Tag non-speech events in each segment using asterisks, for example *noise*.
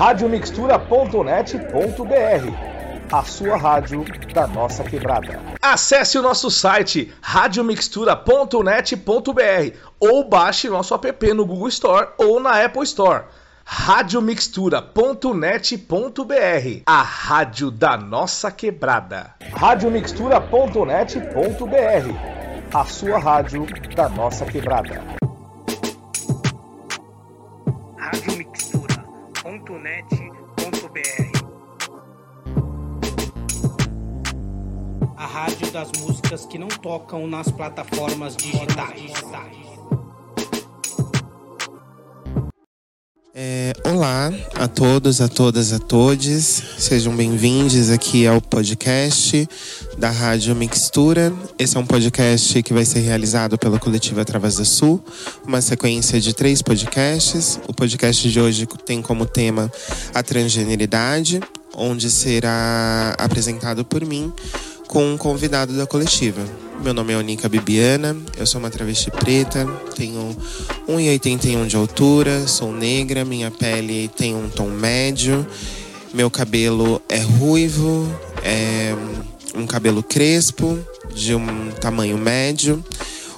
radiomixtura.net.br a sua rádio da nossa quebrada. Acesse o nosso site radiomixtura.net.br ou baixe nosso app no Google Store ou na Apple Store. radiomixtura.net.br A rádio da nossa quebrada. radiomixtura.net.br A sua rádio da nossa quebrada. A rádio das músicas que não tocam nas plataformas digitais. É, olá a todos, a todas, a todes. Sejam bem-vindos aqui ao podcast da Rádio Mixtura. Esse é um podcast que vai ser realizado pela coletiva da Sul, uma sequência de três podcasts. O podcast de hoje tem como tema a transgeneridade, onde será apresentado por mim com um convidado da coletiva. Meu nome é Onica Bibiana, eu sou uma travesti preta, tenho 1,81 de altura, sou negra, minha pele tem um tom médio, meu cabelo é ruivo, é um cabelo crespo, de um tamanho médio.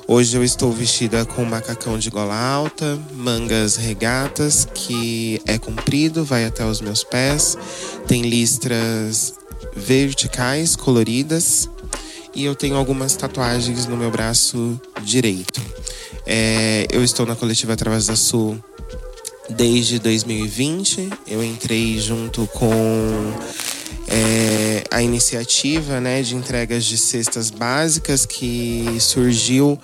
Hoje eu estou vestida com macacão de gola alta, mangas regatas, que é comprido, vai até os meus pés, tem listras verticais coloridas e eu tenho algumas tatuagens no meu braço direito. É, eu estou na coletiva Através da Sul desde 2020. Eu entrei junto com é, a iniciativa né, de entregas de cestas básicas que surgiu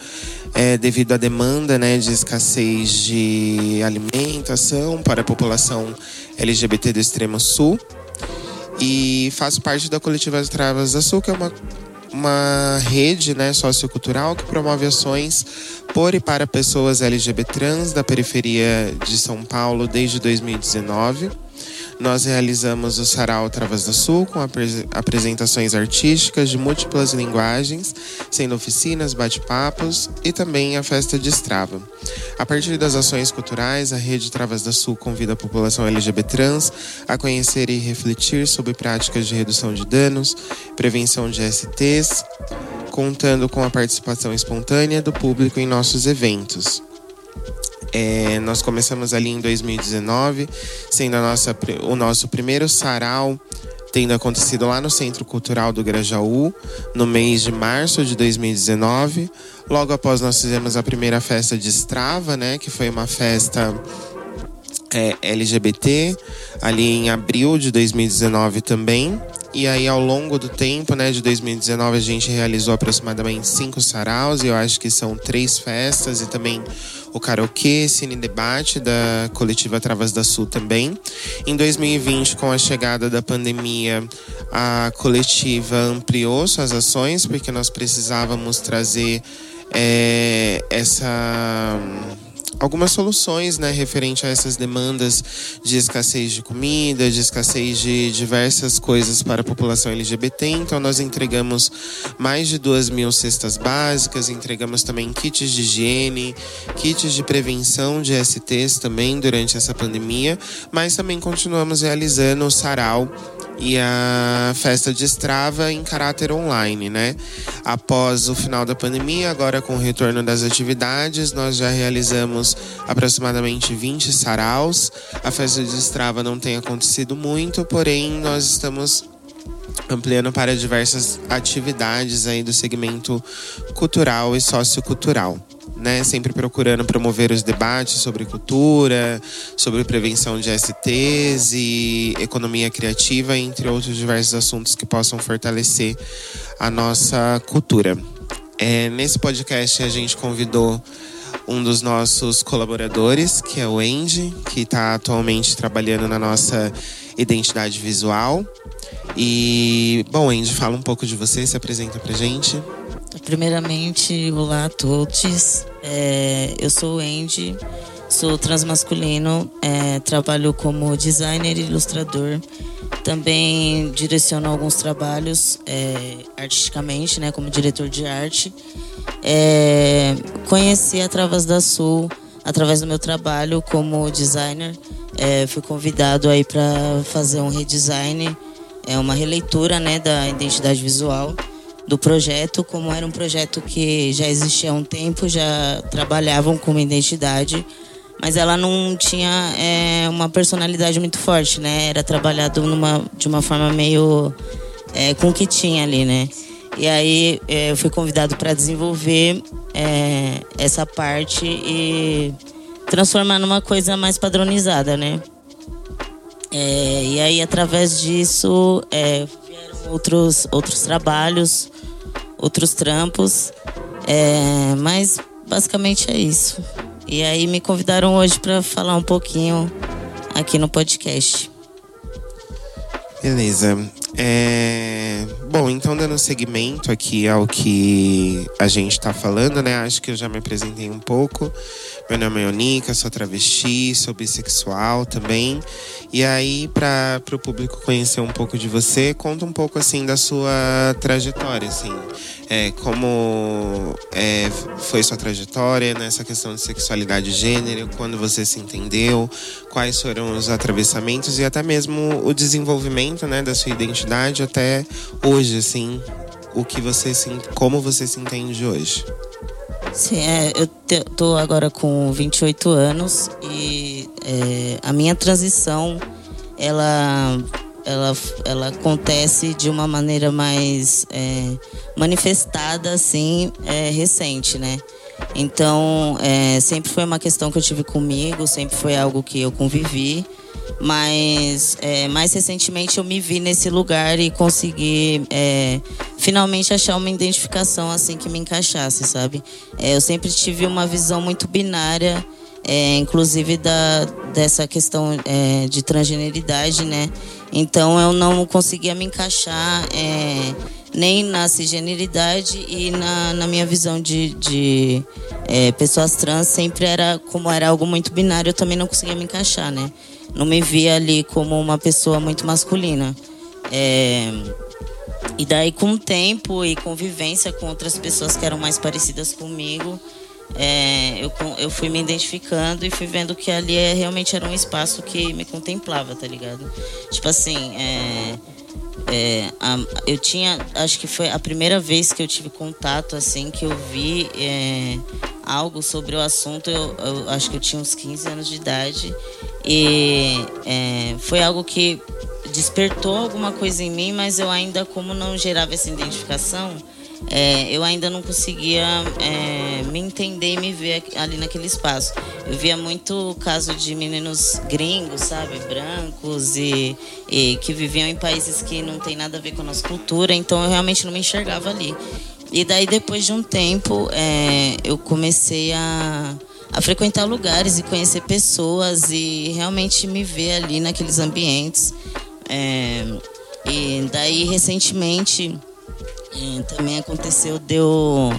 é, devido à demanda né, de escassez de alimentação para a população LGBT do extremo sul. E faço parte da coletiva Travas da Sul, que é uma, uma rede né, sociocultural que promove ações por e para pessoas LGBT trans da periferia de São Paulo desde 2019. Nós realizamos o Sarau Travas do Sul com apresentações artísticas de múltiplas linguagens, sendo oficinas, bate-papos e também a festa de Strava. A partir das ações culturais, a Rede Travas do Sul convida a população LGBT trans a conhecer e refletir sobre práticas de redução de danos, prevenção de STs, contando com a participação espontânea do público em nossos eventos. É, nós começamos ali em 2019, sendo nossa, o nosso primeiro sarau tendo acontecido lá no Centro Cultural do Grajaú, no mês de março de 2019. Logo após nós fizemos a primeira festa de Strava, né, que foi uma festa é, LGBT, ali em abril de 2019 também. E aí, ao longo do tempo, né, de 2019, a gente realizou aproximadamente cinco saraus, e eu acho que são três festas, e também o karaokê, cine debate da coletiva Travas da Sul também. Em 2020, com a chegada da pandemia, a coletiva ampliou suas ações, porque nós precisávamos trazer é, essa algumas soluções né, referente a essas demandas de escassez de comida, de escassez de diversas coisas para a população LGBT. Então, nós entregamos mais de duas mil cestas básicas, entregamos também kits de higiene, kits de prevenção de STs também durante essa pandemia, mas também continuamos realizando o sarau e a festa de Strava em caráter online, né? Após o final da pandemia, agora com o retorno das atividades, nós já realizamos aproximadamente 20 saraus. A festa de Strava não tem acontecido muito, porém nós estamos ampliando para diversas atividades aí do segmento cultural e sociocultural né, sempre procurando promover os debates sobre cultura, sobre prevenção de STs e economia criativa, entre outros diversos assuntos que possam fortalecer a nossa cultura. É, nesse podcast a gente convidou um dos nossos colaboradores, que é o Andy, que está atualmente trabalhando na nossa identidade visual. E, bom, Andy, fala um pouco de você, se apresenta pra gente. Primeiramente, olá a todos. É, eu sou o Andy, sou transmasculino, é, trabalho como designer e ilustrador. Também direciono alguns trabalhos é, artisticamente, né, como diretor de arte. É, conheci a Travas da Sul através do meu trabalho como designer é, fui convidado aí para fazer um redesign, é uma releitura, né, da identidade visual do projeto, como era um projeto que já existia há um tempo, já trabalhavam com uma identidade, mas ela não tinha é, uma personalidade muito forte, né? Era trabalhado numa, de uma forma meio é, com o que tinha ali, né? E aí é, eu fui convidado para desenvolver é, essa parte e transformar numa coisa mais padronizada, né? É, e aí através disso é, outros outros trabalhos outros trampos. É, mas basicamente é isso. E aí me convidaram hoje para falar um pouquinho aqui no podcast. Beleza. É... Bom, então dando seguimento aqui ao que a gente está falando, né? Acho que eu já me apresentei um pouco. Meu nome é Onica, sou travesti, sou bissexual também. E aí, para o público conhecer um pouco de você, conta um pouco assim da sua trajetória, assim. É, como é, foi sua trajetória nessa questão de sexualidade e gênero, quando você se entendeu, quais foram os atravessamentos e até mesmo o desenvolvimento né, da sua identidade até hoje, assim, o que você se, como você se entende hoje. Sim, é, eu te, tô agora com 28 anos e é, a minha transição ela, ela, ela acontece de uma maneira mais é, manifestada, assim, é, recente, né? Então, é, sempre foi uma questão que eu tive comigo, sempre foi algo que eu convivi. Mas é, mais recentemente eu me vi nesse lugar e consegui finalmente achar uma identificação assim que me encaixasse, sabe? É, eu sempre tive uma visão muito binária, é, inclusive da, dessa questão é, de transgeneridade, né? Então eu não conseguia me encaixar é, nem na cisgeneridade e na, na minha visão de, de pessoas trans sempre era como era algo muito binário, eu também não conseguia me encaixar, né? não me via ali como uma pessoa muito masculina. É, e daí, com o tempo e convivência com outras pessoas que eram mais parecidas comigo, é, eu, eu fui me identificando e fui vendo que ali é, realmente era um espaço que me contemplava, tá ligado? Tipo assim, é, é, a, eu tinha, acho que foi a primeira vez que eu tive contato, assim, que eu vi é, algo sobre o assunto, eu, eu, acho que eu tinha uns 15 anos de idade. E é, foi algo que despertou alguma coisa em mim, mas eu ainda, como não gerava essa identificação, é, eu ainda não conseguia é, me entender e me ver ali naquele espaço. Eu via muito caso de meninos gringos, sabe, brancos e, e que viviam em países que não tem nada a ver com a nossa cultura, então eu realmente não me enxergava ali. E daí, depois de um tempo, é, eu comecei a, a frequentar lugares e conhecer pessoas e realmente me ver ali naqueles ambientes. É, e daí, recentemente, é, também aconteceu de eu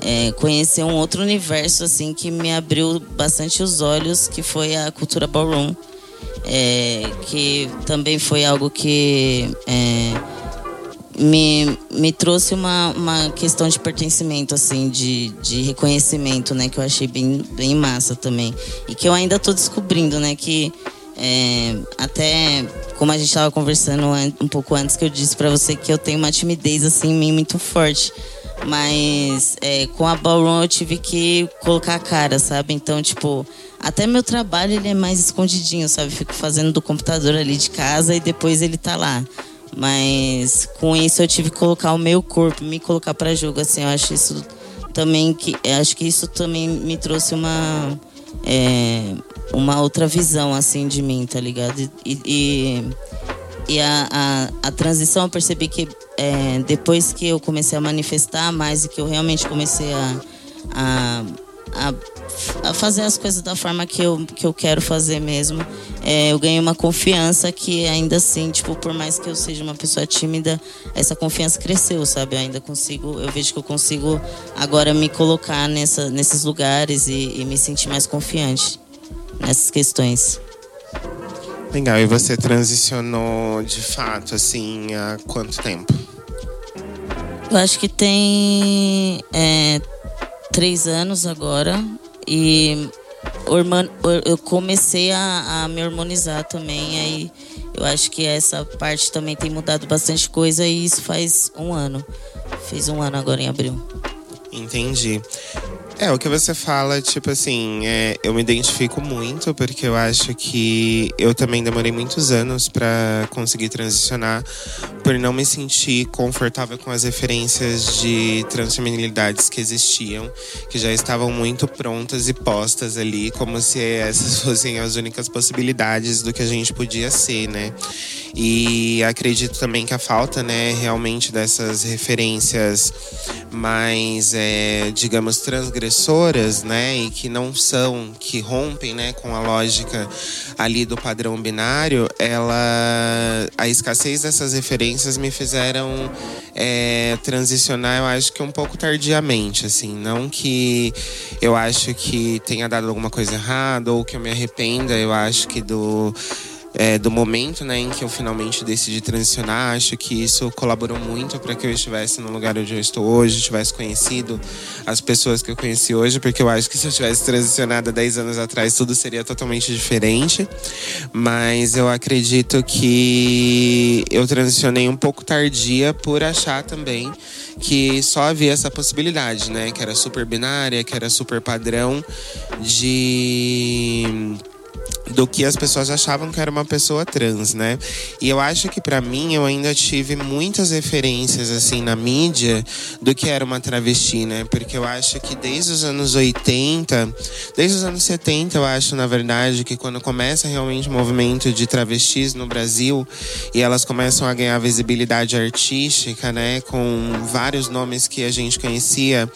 é, conhecer um outro universo assim que me abriu bastante os olhos, que foi a cultura ballroom, é, que também foi algo que é, me, me trouxe uma, uma questão de pertencimento, assim, de, de reconhecimento, né? Que eu achei bem, bem massa também. E que eu ainda estou descobrindo, né? Que é, até como a gente estava conversando um pouco antes que eu disse para você que eu tenho uma timidez assim em mim muito forte. Mas é, com a Ballroom eu tive que colocar a cara, sabe? Então, tipo, até meu trabalho ele é mais escondidinho, sabe? Fico fazendo do computador ali de casa e depois ele tá lá. Mas com isso eu tive que colocar o meu corpo, me colocar para jogo, assim, eu acho isso também que acho que isso também me trouxe uma é, uma outra visão assim de mim, tá ligado? E, e, e a, a, a, transição eu percebi que é, depois que eu comecei a manifestar mais e que eu realmente comecei a, a, a a fazer as coisas da forma que eu, que eu quero fazer mesmo. É, eu ganhei uma confiança que ainda assim, tipo, por mais que eu seja uma pessoa tímida, essa confiança cresceu, sabe? Eu ainda consigo, eu vejo que eu consigo agora me colocar nessa, nesses lugares e, e me sentir mais confiante nessas questões. Legal, e você transicionou de fato, assim, há quanto tempo? Eu acho que tem é, três anos agora. E eu comecei a, a, me hormonizar também, aí eu acho que essa parte também tem mudado bastante coisa e isso faz um ano. Fez um ano agora em abril. Entendi. É, o que você fala, tipo assim, é, eu me identifico muito, porque eu acho que eu também demorei muitos anos para conseguir transicionar, por não me sentir confortável com as referências de transfeminilidades que existiam, que já estavam muito prontas e postas ali, como se essas *laughs* fossem as únicas possibilidades do que a gente podia ser, né? E acredito também que a falta, né, realmente dessas referências mais, é, digamos, transgressoras, né, e que não são, que rompem, né, com a lógica ali do padrão binário, ela, a escassez dessas referências me fizeram é, transicionar, eu acho que um pouco tardiamente, assim, não que eu acho que tenha dado alguma coisa errada ou que eu me arrependa, eu acho que do é, do momento né, em que eu finalmente decidi transicionar. Acho que isso colaborou muito para que eu estivesse no lugar onde eu estou hoje, tivesse conhecido as pessoas que eu conheci hoje, porque eu acho que se eu tivesse transicionado há 10 anos atrás, tudo seria totalmente diferente. Mas eu acredito que eu transicionei um pouco tardia por achar também que só havia essa possibilidade, né? Que era super binária, que era super padrão de do que as pessoas achavam que era uma pessoa trans, né? E eu acho que para mim eu ainda tive muitas referências assim na mídia do que era uma travesti, né? Porque eu acho que desde os anos 80, desde os anos 70, eu acho na verdade que quando começa realmente o movimento de travestis no Brasil e elas começam a ganhar visibilidade artística, né? Com vários nomes que a gente conhecia,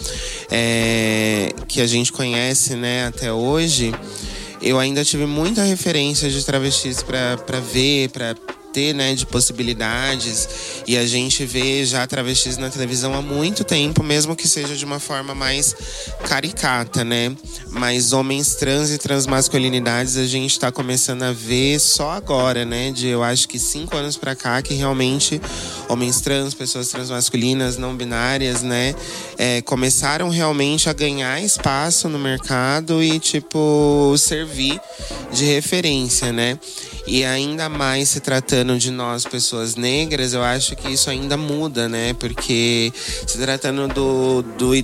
é, que a gente conhece, né? Até hoje eu ainda tive muita referência de travestis para ver, para ter, né, de possibilidades. E a gente vê já travestis na televisão há muito tempo, mesmo que seja de uma forma mais caricata, né? Mas homens trans e transmasculinidades a gente está começando a ver só agora, né? De eu acho que cinco anos para cá que realmente homens trans, pessoas transmasculinas, não binárias, né, é, começaram realmente a ganhar espaço no mercado e tipo servir de referência, né? E ainda mais se tratando de nós, pessoas negras, eu acho que isso ainda muda, né? Porque se tratando do, do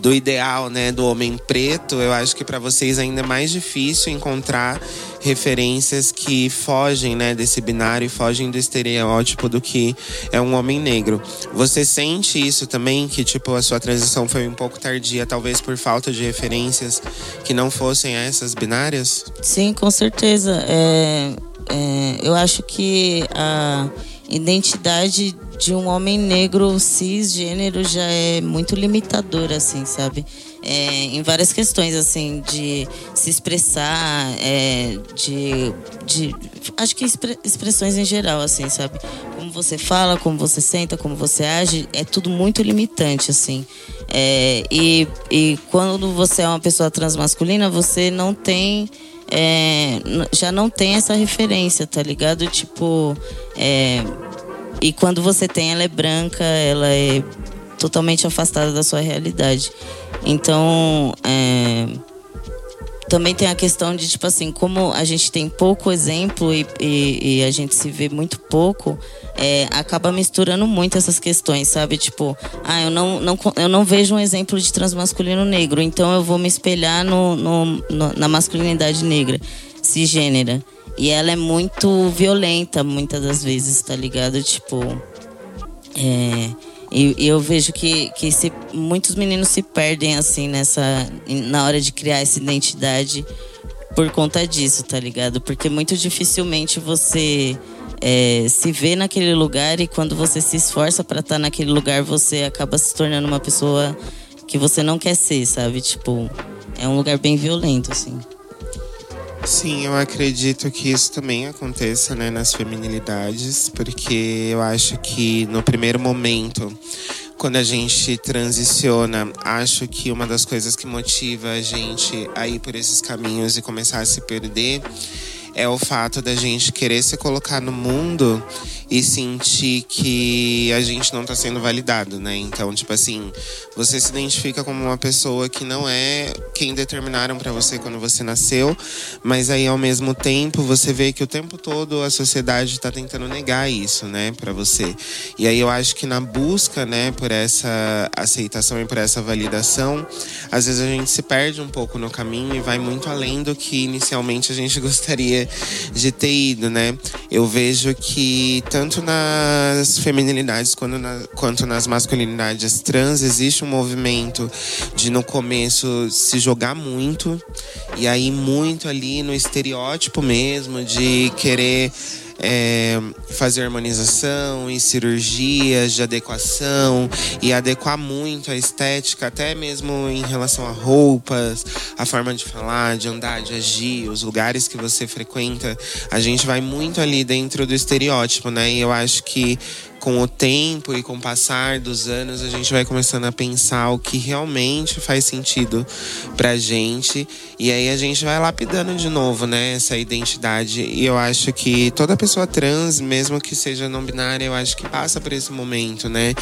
do ideal, né, do homem preto, eu acho que para vocês ainda é mais difícil encontrar referências que fogem, né, desse binário e fogem do estereótipo do que é um homem negro. Você sente isso também que tipo a sua transição foi um pouco tardia, talvez por falta de referências que não fossem essas binárias? Sim, com certeza. É, é, eu acho que a identidade de um homem negro cisgênero já é muito limitadora, assim, sabe? É, em várias questões, assim, de se expressar, é, de, de. Acho que expressões em geral, assim, sabe? Como você fala, como você senta, como você age, é tudo muito limitante, assim. É, e, e quando você é uma pessoa transmasculina, você não tem é, já não tem essa referência, tá ligado? Tipo, é, e quando você tem, ela é branca, ela é totalmente afastada da sua realidade. Então, é, também tem a questão de, tipo assim, como a gente tem pouco exemplo e, e, e a gente se vê muito pouco, é, acaba misturando muito essas questões, sabe? Tipo, ah, eu não, não, eu não vejo um exemplo de transmasculino negro, então eu vou me espelhar no, no, no na masculinidade negra, cisgênera. E ela é muito violenta, muitas das vezes, tá ligado? Tipo. É, e, e, eu vejo que, que se, muitos meninos se perdem assim nessa na hora de criar essa identidade por conta disso, tá ligado? Porque muito dificilmente você é, se vê naquele lugar e quando você se esforça para estar tá naquele lugar, você acaba se tornando uma pessoa que você não quer ser, sabe? Tipo, é um lugar bem violento, assim. Sim, eu acredito que isso também aconteça né, nas feminilidades, porque eu acho que no primeiro momento, quando a gente transiciona, acho que uma das coisas que motiva a gente a ir por esses caminhos e começar a se perder é o fato da gente querer se colocar no mundo e sentir que a gente não está sendo validado, né? Então, tipo assim, você se identifica como uma pessoa que não é quem determinaram para você quando você nasceu, mas aí ao mesmo tempo você vê que o tempo todo a sociedade está tentando negar isso, né, para você. E aí eu acho que na busca, né, por essa aceitação e por essa validação, às vezes a gente se perde um pouco no caminho e vai muito além do que inicialmente a gente *laughs* gostaria de ter ido, né? Eu vejo que tanto nas feminilidades quanto, na, quanto nas masculinidades trans existe um movimento de no começo se jogar muito e aí muito ali no estereótipo mesmo de querer é, fazer harmonização e cirurgias de adequação e adequar muito a estética, até mesmo em relação a roupas, a forma de falar, de andar, de agir, os lugares que você frequenta. A gente vai muito ali dentro do estereótipo, né? E eu acho que com o tempo e com o passar dos anos, a gente vai começando a pensar o que realmente faz sentido pra gente. E aí a gente vai lapidando de novo, né, essa identidade. E eu acho que toda pessoa trans, mesmo que seja não binária, eu acho que passa por esse momento, né?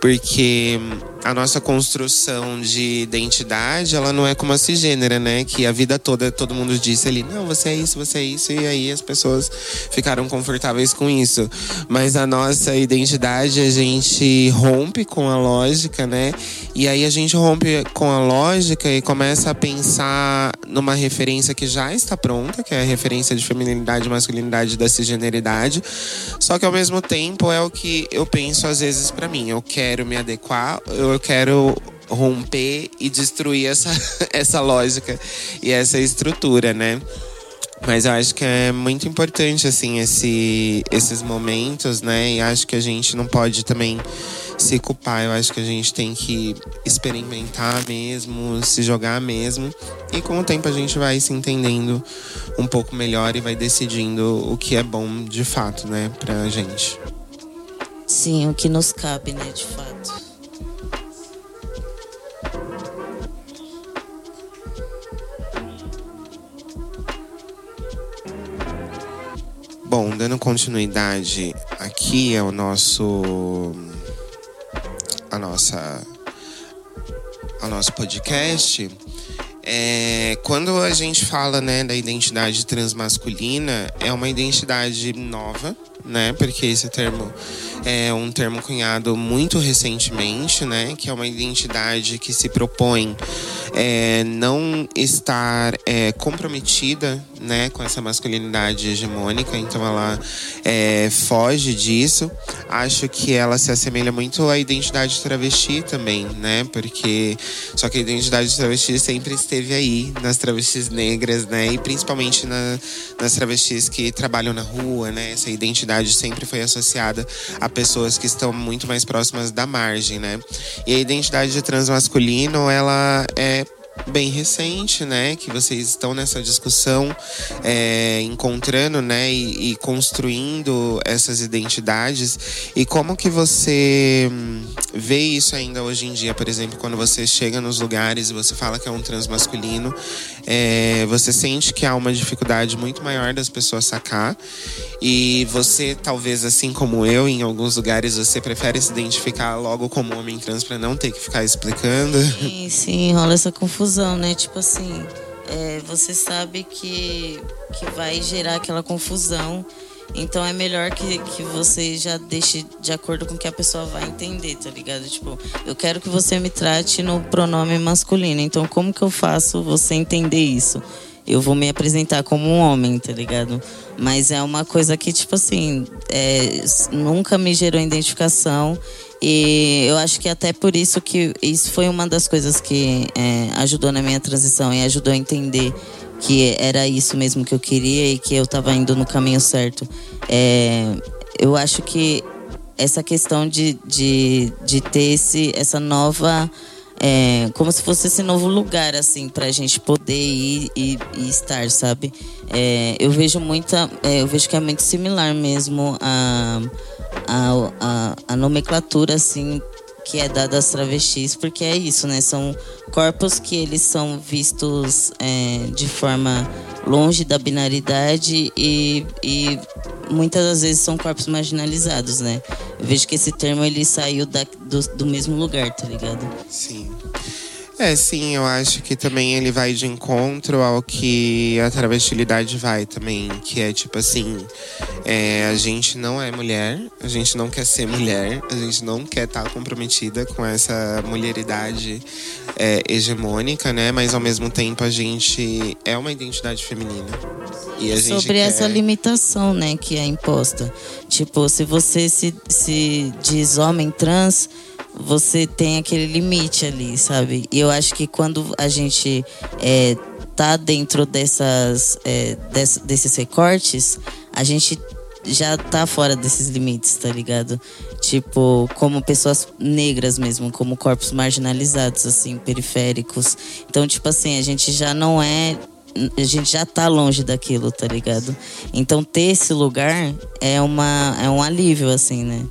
Porque a nossa construção de identidade, ela não é como a cisgênera, né? Que a vida toda todo mundo disse ali, não, você é isso, você é isso, e aí as pessoas ficaram confortáveis com isso. Mas a nossa identidade, a gente rompe com a lógica, né? E aí a gente rompe com a lógica e começa a pensar numa referência que já está pronta, que é a referência de feminilidade e masculinidade da cisgeneridade. Só que ao mesmo tempo é o que eu penso às vezes para mim. Eu quero quero me adequar, eu quero romper e destruir essa, *laughs* essa lógica e essa estrutura, né? Mas eu acho que é muito importante, assim, esse, esses momentos, né? E acho que a gente não pode também se culpar. Eu acho que a gente tem que experimentar mesmo, se jogar mesmo. E com o tempo a gente vai se entendendo um pouco melhor e vai decidindo o que é bom de fato, né, pra gente. Sim, o que nos cabe, né, de fato. Bom, dando continuidade aqui ao nosso a nossa ao nosso podcast, é, quando a gente fala né, da identidade transmasculina, é uma identidade nova, né? Porque esse termo é um termo cunhado muito recentemente, né? Que é uma identidade que se propõe é, não estar é, comprometida, né? Com essa masculinidade hegemônica, então ela é, foge disso. Acho que ela se assemelha muito à identidade travesti também, né? Porque só que a identidade travesti sempre esteve aí nas travestis negras, né? E principalmente na, nas travestis que trabalham na rua, né? Essa identidade sempre foi associada a pessoas que estão muito mais próximas da margem, né? E a identidade de transmasculino, ela é bem recente, né? Que vocês estão nessa discussão, é, encontrando, né? E, e, construindo essas identidades. E como que você hum, vê isso ainda hoje em dia? Por exemplo, quando você chega nos lugares e você fala que é um transmasculino, é, você sente que há uma dificuldade muito maior das pessoas sacar. E você, talvez assim como eu, em alguns lugares você prefere se identificar logo como homem trans para não ter que ficar explicando. Sim, sim, rola essa confusão, né? Tipo assim, é, você sabe que, que vai gerar aquela confusão. Então é melhor que, que você já deixe de acordo com que a pessoa vai entender, tá ligado? Tipo, eu quero que você me trate no pronome masculino. Então, como que eu faço você entender isso? eu vou me apresentar como um homem, tá ligado? Mas é uma coisa que, tipo assim, é, nunca me gerou identificação. E eu acho que até por isso que isso foi uma das coisas que é, ajudou na minha transição e ajudou a entender que era isso mesmo que eu queria e que eu estava indo no caminho certo. É, eu acho que essa questão de, de, de ter esse, essa nova é, como se fosse esse novo lugar, assim, pra gente poder ir e, estar, sabe? É, eu vejo muita. É, eu vejo que é muito similar mesmo a, a, a, a nomenclatura, assim, que é dada às travestis, porque é isso, né? São corpos que eles são vistos é, de forma longe da binaridade e, e muitas das vezes são corpos marginalizados, né? Eu vejo que esse termo ele saiu da, do, do mesmo lugar, tá ligado? Sim. É, sim, eu acho que também ele vai de encontro ao que a travestilidade vai também, que é tipo assim, é, a gente não é mulher, a gente não quer ser mulher, a gente não quer estar tá comprometida com essa mulheridade é, hegemônica, né? Mas ao mesmo tempo a gente é uma identidade feminina. E a gente Sobre quer... essa limitação, né, que é imposta. Tipo, se você se, se diz homem trans você tem aquele limite ali, sabe? E eu acho que quando a gente é, tá dentro dessas, é, desse, desses recortes, a gente já tá fora desses limites, tá ligado? Tipo, como pessoas negras mesmo, como corpos marginalizados, assim, periféricos. Então, tipo assim, a gente já não é. A gente já tá longe daquilo, tá ligado? Então, ter esse lugar é, uma, é um alívio, assim, né?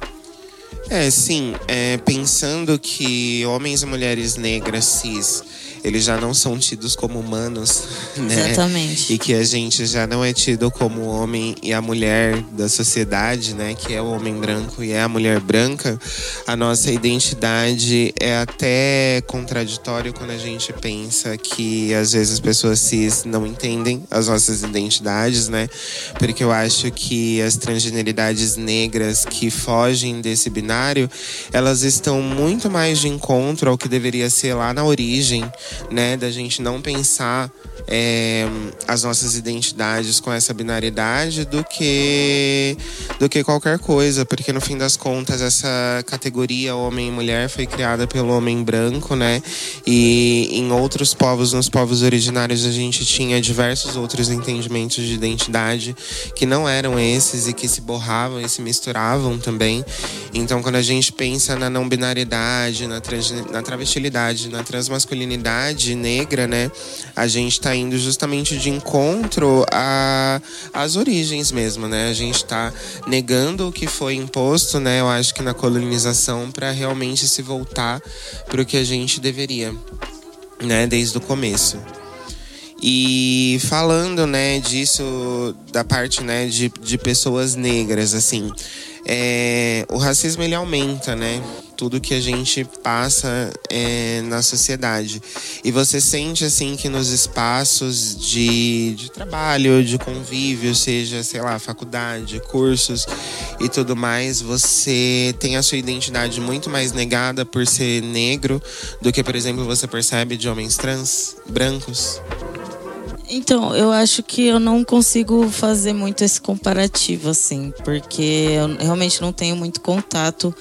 É, sim. É, pensando que homens e mulheres negras cis eles já não são tidos como humanos, *laughs* né? Exatamente. E que a gente já não é tido como o homem e a mulher da sociedade, né? Que é o homem branco e é a mulher branca. A nossa identidade é até contraditório quando a gente pensa que às vezes as pessoas cis não entendem as nossas identidades, né? Porque eu acho que as transgeneridades negras que fogem desse binário, elas estão muito mais de encontro ao que deveria ser lá na origem, né? Da gente não pensar é, as nossas identidades com essa binariedade do que do que qualquer coisa, porque no fim das contas essa categoria homem e mulher foi criada pelo homem branco, né? E em outros povos, nos povos originários, a gente tinha diversos outros entendimentos de identidade que não eram esses e que se borravam e se misturavam também. Então, quando a gente pensa na não binariedade, na, trans, na travestilidade, na transmasculinidade negra, né? A gente está indo justamente de encontro às origens mesmo, né? A gente está negando o que foi imposto, né? Eu acho que na colonização para realmente se voltar para o que a gente deveria, né? Desde o começo. E falando, né, disso, da parte, né, de, de pessoas negras, assim, é, o racismo ele aumenta, né? Tudo que a gente passa é, na sociedade. E você sente, assim, que nos espaços de, de trabalho, de convívio, seja, sei lá, faculdade, cursos e tudo mais, você tem a sua identidade muito mais negada por ser negro do que, por exemplo, você percebe de homens trans, brancos? Então, eu acho que eu não consigo fazer muito esse comparativo, assim, porque eu realmente não tenho muito contato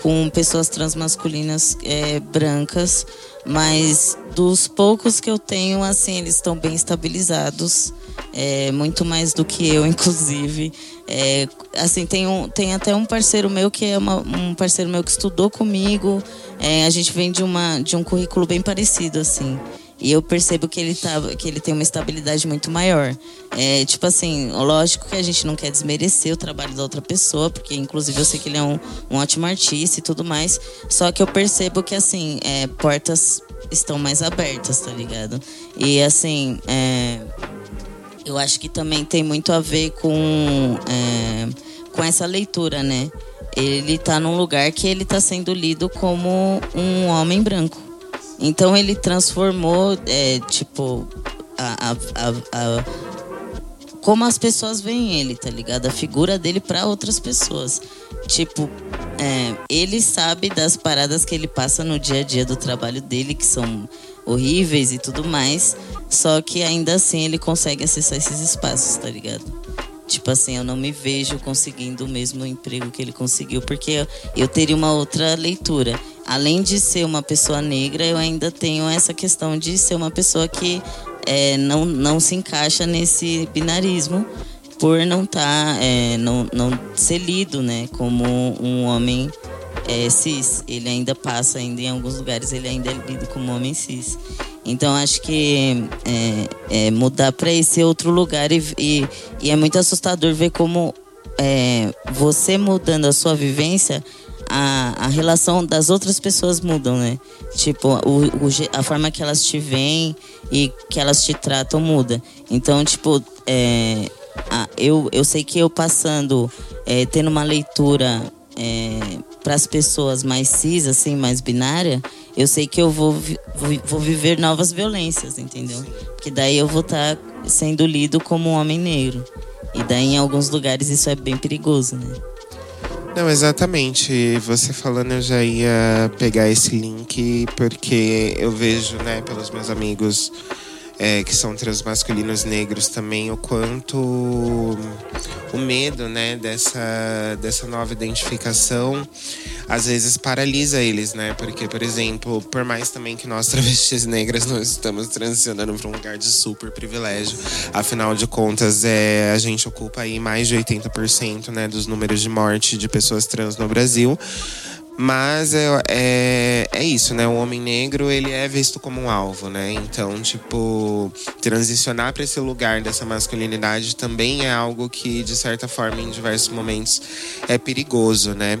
com pessoas transmasculinas é, brancas, mas dos poucos que eu tenho, assim, eles estão bem estabilizados, é, muito mais do que eu, *laughs* inclusive. É, assim, tem, um, tem até um parceiro meu que é uma, um parceiro meu que estudou comigo, é, a gente vem de, uma, de um currículo bem parecido, assim. E eu percebo que ele, tá, que ele tem uma estabilidade muito maior. É, tipo assim, lógico que a gente não quer desmerecer o trabalho da outra pessoa, porque inclusive eu sei que ele é um, um ótimo artista e tudo mais. Só que eu percebo que, assim, é, portas estão mais abertas, tá ligado? E assim, é, eu acho que também tem muito a ver com, é, com essa leitura, né? Ele tá num lugar que ele tá sendo lido como um homem branco. Então ele transformou, é, tipo, a, a, a, como as pessoas veem ele, tá ligado? A figura dele para outras pessoas. Tipo, é, ele sabe das paradas que ele passa no dia a dia do trabalho dele, que são horríveis e tudo mais. Só que ainda assim ele consegue acessar esses espaços, tá ligado? Tipo assim, eu não me vejo conseguindo o mesmo emprego que ele conseguiu, porque eu teria uma outra leitura além de ser uma pessoa negra, eu ainda tenho essa questão de ser uma pessoa que é, não, não se encaixa nesse binarismo por não tá, é, não, não ser lido né, como um homem é, cis. Ele ainda passa, ainda em alguns lugares, ele ainda é lido como homem cis. Então acho que é, é mudar para esse outro lugar e, e, e, é muito assustador ver como é, você mudando a sua vivência a, a relação das outras pessoas mudam, né? Tipo, o, o, a forma que elas te veem e que elas te tratam muda. Então, tipo, é, a, eu, eu sei que eu passando, é, tendo uma leitura é, para as pessoas mais cis, assim, mais binária, eu sei que eu vou, vou, vou viver novas violências, entendeu? Que daí eu vou estar tá sendo lido como um homem negro. E daí em alguns lugares isso é bem perigoso, né? Não, exatamente. Você falando, eu já ia pegar esse link, porque eu vejo, né, pelos meus amigos é, que são transmasculinos negros também, o quanto o medo, né, dessa, dessa nova identificação às vezes paralisa eles, né? Porque, por exemplo, por mais também que nós *laughs* travestis negras nós estamos transicionando para um lugar de super privilégio, afinal de contas, é, a gente ocupa aí mais de 80% né, dos números de morte de pessoas trans no Brasil. Mas é, é, é, isso, né? O homem negro, ele é visto como um alvo, né? Então, tipo, transicionar para esse lugar dessa masculinidade também é algo que, de certa forma, em diversos momentos é perigoso, né?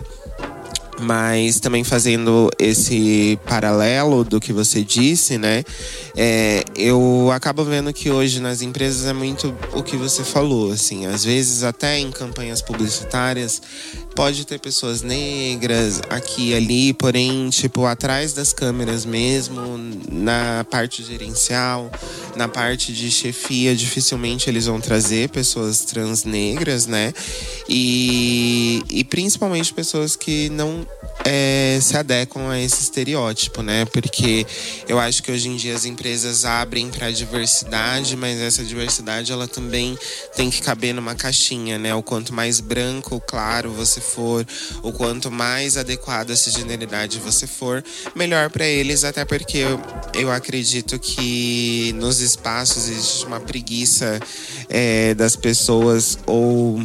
Mas também fazendo esse paralelo do que você disse, né? É, eu acabo vendo que hoje nas empresas é muito o que você falou, assim. Às vezes até em campanhas publicitárias pode ter pessoas negras aqui e ali, porém, tipo, atrás das câmeras mesmo, na parte gerencial, na parte de chefia, dificilmente eles vão trazer pessoas trans negras, né? E, e principalmente pessoas que não é, se adequam a esse estereótipo, né? Porque eu acho que hoje em dia as empresas abrem para a diversidade, mas essa diversidade ela também tem que caber numa caixinha, né? O quanto mais branco, claro você for, o quanto mais adequado a essa generalidade você for, melhor para eles, até porque eu, eu acredito que nos espaços existe uma preguiça é, das pessoas ou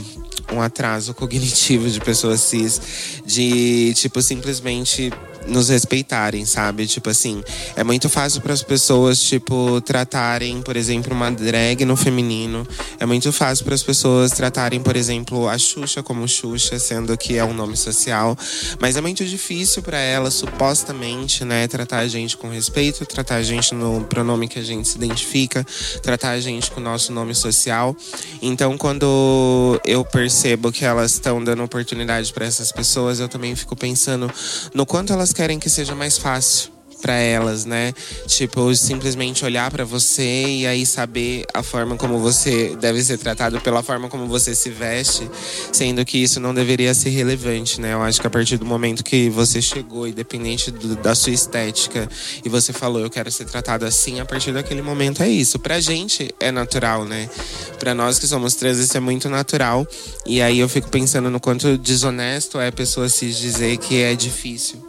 um atraso cognitivo de pessoas cis de tipo simplesmente nos respeitarem, sabe? Tipo assim, é muito fácil para as pessoas, tipo, tratarem, por exemplo, uma drag no feminino. É muito fácil para as pessoas tratarem, por exemplo, a Xuxa como Xuxa, sendo que é um nome social. Mas é muito difícil para elas, supostamente, né, tratar a gente com respeito, tratar a gente no pronome que a gente se identifica, tratar a gente com o nosso nome social. Então, quando eu percebo que elas estão dando oportunidade para essas pessoas, eu também fico pensando no quanto elas querem que seja mais fácil para elas, né? Tipo, simplesmente olhar para você e aí saber a forma como você deve ser tratado pela forma como você se veste, sendo que isso não deveria ser relevante, né? Eu acho que a partir do momento que você chegou, independente do, da sua estética, e você falou, eu quero ser tratado assim, a partir daquele momento é isso. Pra gente é natural, né? Pra nós que somos trans, isso é muito natural. E aí eu fico pensando no quanto desonesto é a pessoa se dizer que é difícil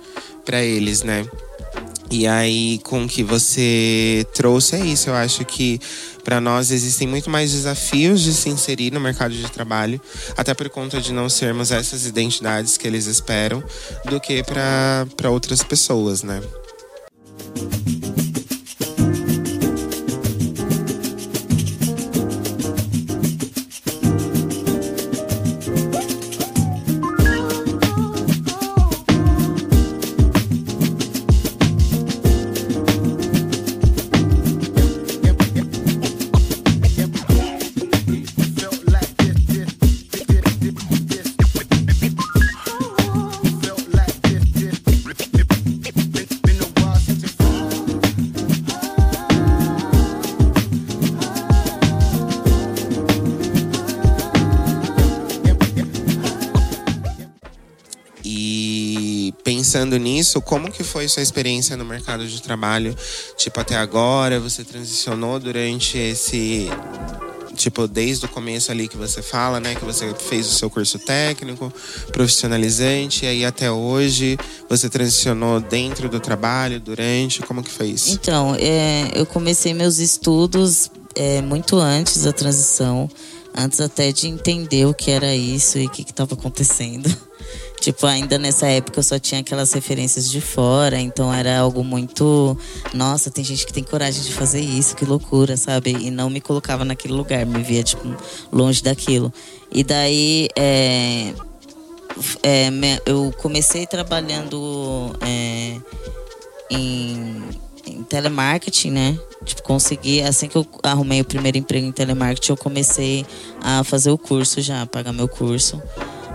para eles, né? E aí, com o que você trouxe, é isso. Eu acho que para nós existem muito mais desafios de se inserir no mercado de trabalho, até por conta de não sermos essas identidades que eles esperam, do que para outras pessoas, né? Nisso, como que foi sua experiência no mercado de trabalho? Tipo, até agora, você transicionou durante esse tipo, desde o começo ali que você fala, né? Que você fez o seu curso técnico, profissionalizante, e aí até hoje você transicionou dentro do trabalho, durante, como que foi isso? Então, é, eu comecei meus estudos é, muito antes da transição, antes até de entender o que era isso e o que estava acontecendo. *laughs* Tipo, ainda nessa época eu só tinha aquelas referências de fora, então era algo muito. Nossa, tem gente que tem coragem de fazer isso, que loucura, sabe? E não me colocava naquele lugar, me via, tipo, longe daquilo. E daí, é, é, eu comecei trabalhando é, em, em telemarketing, né? Tipo, consegui, assim que eu arrumei o primeiro emprego em telemarketing, eu comecei a fazer o curso já, pagar meu curso.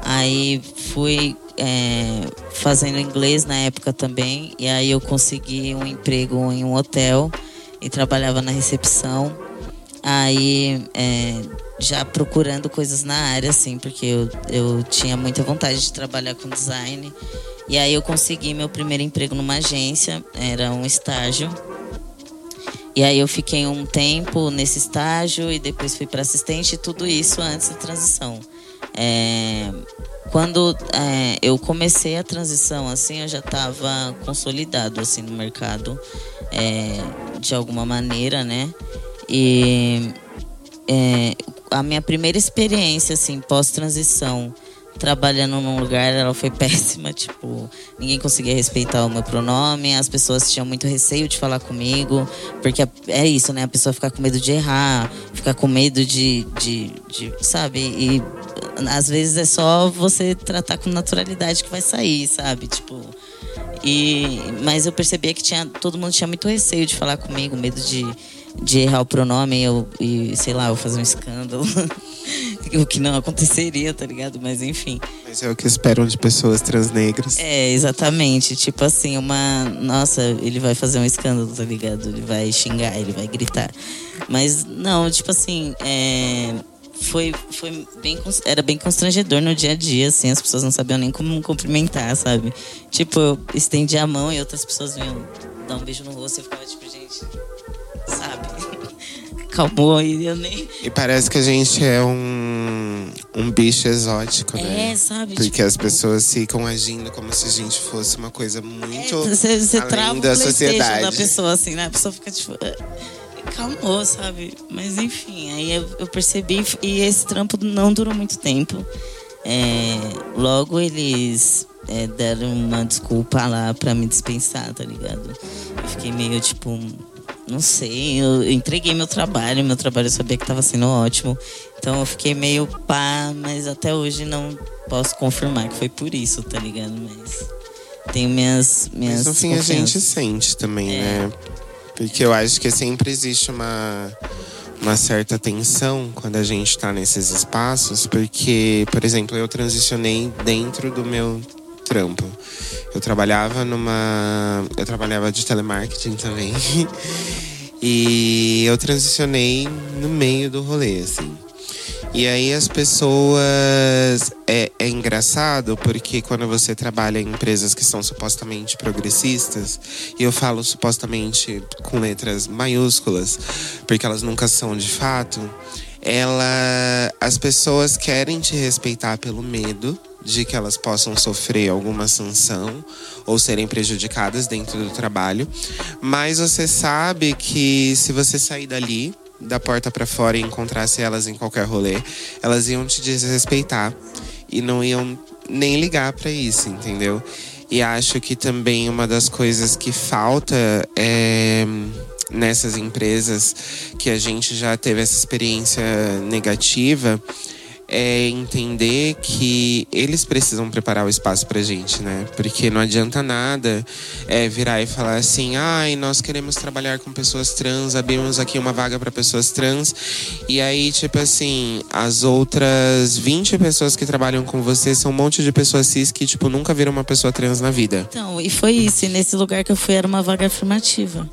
Aí fui é, fazendo inglês na época também, e aí eu consegui um emprego em um hotel e trabalhava na recepção. Aí é, já procurando coisas na área, assim, porque eu, eu tinha muita vontade de trabalhar com design. E aí eu consegui meu primeiro emprego numa agência, era um estágio. E aí eu fiquei um tempo nesse estágio e depois fui para assistente, tudo isso antes da transição. É, quando é, eu comecei a transição, assim, eu já estava consolidado assim no mercado é, de alguma maneira, né? E é, a minha primeira experiência, assim, pós-transição, trabalhando num lugar, ela foi *laughs* péssima. Tipo, ninguém conseguia respeitar o meu pronome, as pessoas tinham muito receio de falar comigo, porque é isso, né? A pessoa ficar com medo de errar, ficar com medo de, de, de sabe? E às vezes é só você tratar com naturalidade que vai sair, sabe? Tipo. E, mas eu percebia que tinha, todo mundo tinha muito receio de falar comigo, medo de de errar o pronome eu, e, sei lá, eu fazer um escândalo. *laughs* o que não aconteceria, tá ligado? Mas enfim. Mas é o que esperam de pessoas transnegras. É, exatamente. Tipo assim, uma. Nossa, ele vai fazer um escândalo, tá ligado? Ele vai xingar, ele vai gritar. Mas não, tipo assim, é foi, foi bem, era bem constrangedor no dia a dia, assim, as pessoas não sabiam nem como cumprimentar, sabe? Tipo, eu estendia a mão e outras pessoas vinham dar um beijo no rosto e ficava tipo, gente, sabe? *laughs* Calmou e eu nem. E parece que a gente é um, um bicho exótico, né? É, sabe? Porque tipo... as pessoas ficam agindo como se a gente fosse uma coisa muito. É, você, você além trava da o sociedade. da pessoa, assim, né? A pessoa fica tipo. Calmou, sabe? Mas enfim, aí eu, eu percebi e esse trampo não durou muito tempo. É, logo eles é, deram uma desculpa lá pra me dispensar, tá ligado? Eu fiquei meio tipo não sei, eu entreguei meu trabalho, meu trabalho eu sabia que estava sendo ótimo. Então eu fiquei meio pá, mas até hoje não posso confirmar que foi por isso, tá ligado? Mas tenho minhas. minhas mas no fim a gente sente também, é. né? Porque eu acho que sempre existe uma, uma certa tensão quando a gente está nesses espaços, porque, por exemplo, eu transicionei dentro do meu trampo. Eu trabalhava numa. Eu trabalhava de telemarketing também. *laughs* e eu transicionei no meio do rolê, assim. E aí as pessoas. É, é, engraçado porque quando você trabalha em empresas que são supostamente progressistas, e eu falo supostamente com letras maiúsculas, porque elas nunca são de fato, ela. As pessoas querem te respeitar pelo medo de que elas possam sofrer alguma sanção ou serem prejudicadas dentro do trabalho, mas você sabe que se você sair dali, da porta para fora e encontrasse elas em qualquer rolê, elas iam te desrespeitar e não iam nem ligar para isso, entendeu? E acho que também uma das coisas que falta é nessas empresas que a gente já teve essa experiência negativa é entender que eles precisam preparar o espaço pra gente, né? Porque não adianta nada é, virar e falar assim: ai, nós queremos trabalhar com pessoas trans, abrimos aqui uma vaga para pessoas trans. E aí, tipo assim, as outras 20 pessoas que trabalham com você são um monte de pessoas cis que, tipo, nunca viram uma pessoa trans na vida. Então, e foi isso. E nesse lugar que eu fui era uma vaga afirmativa.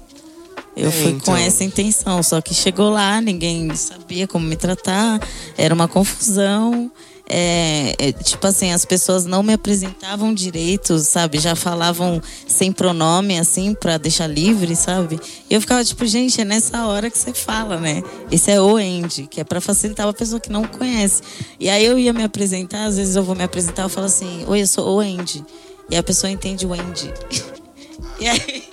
Eu é, fui então... com essa intenção, só que chegou lá, ninguém sabia como me tratar, era uma confusão. É, é, tipo assim, as pessoas não me apresentavam direito, sabe? Já falavam sem pronome, assim, pra deixar livre, sabe? E eu ficava tipo, gente, é nessa hora que você fala, né? Esse é o end, que é pra facilitar a pessoa que não conhece. E aí eu ia me apresentar, às vezes eu vou me apresentar, eu falo assim, oi, eu sou o end. E a pessoa entende o end. *laughs* e aí.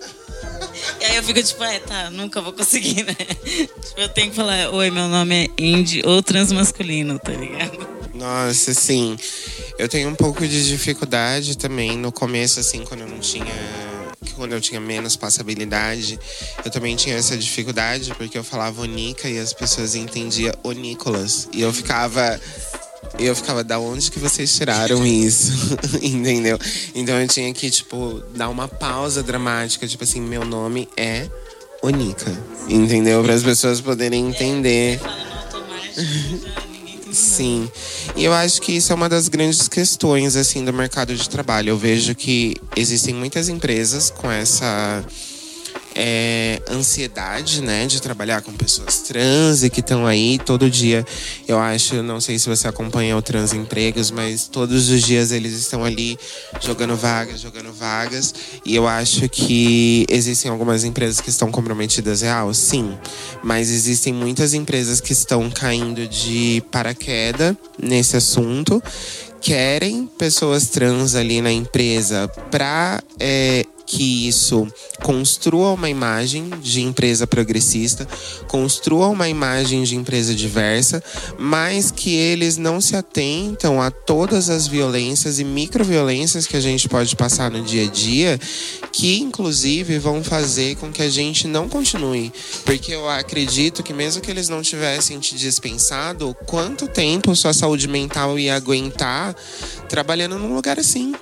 Eu fico tipo, é, tá, nunca vou conseguir, né? Tipo, eu tenho que falar, oi, meu nome é Indy ou transmasculino, tá ligado? Nossa, sim. Eu tenho um pouco de dificuldade também no começo, assim, quando eu não tinha. Quando eu tinha menos passabilidade, eu também tinha essa dificuldade, porque eu falava Onica e as pessoas entendiam o Nicolas. E eu ficava. E eu ficava, da onde que vocês tiraram isso? *laughs* Entendeu? Então eu tinha que, tipo, dar uma pausa dramática, tipo assim, meu nome é Onica. Entendeu? Para as pessoas poderem entender. *laughs* Sim. E eu acho que isso é uma das grandes questões assim do mercado de trabalho. Eu vejo que existem muitas empresas com essa é, ansiedade, né, de trabalhar com pessoas trans e que estão aí todo dia. Eu acho, não sei se você acompanha o Trans Empregos, mas todos os dias eles estão ali jogando vagas, jogando vagas. E eu acho que existem algumas empresas que estão comprometidas real, sim. Mas existem muitas empresas que estão caindo de paraquedas nesse assunto querem pessoas trans ali na empresa para é, que isso construa uma imagem de empresa progressista, construa uma imagem de empresa diversa, mas que eles não se atentam a todas as violências e microviolências que a gente pode passar no dia a dia, que inclusive vão fazer com que a gente não continue. Porque eu acredito que mesmo que eles não tivessem te dispensado, quanto tempo sua saúde mental ia aguentar trabalhando num lugar assim?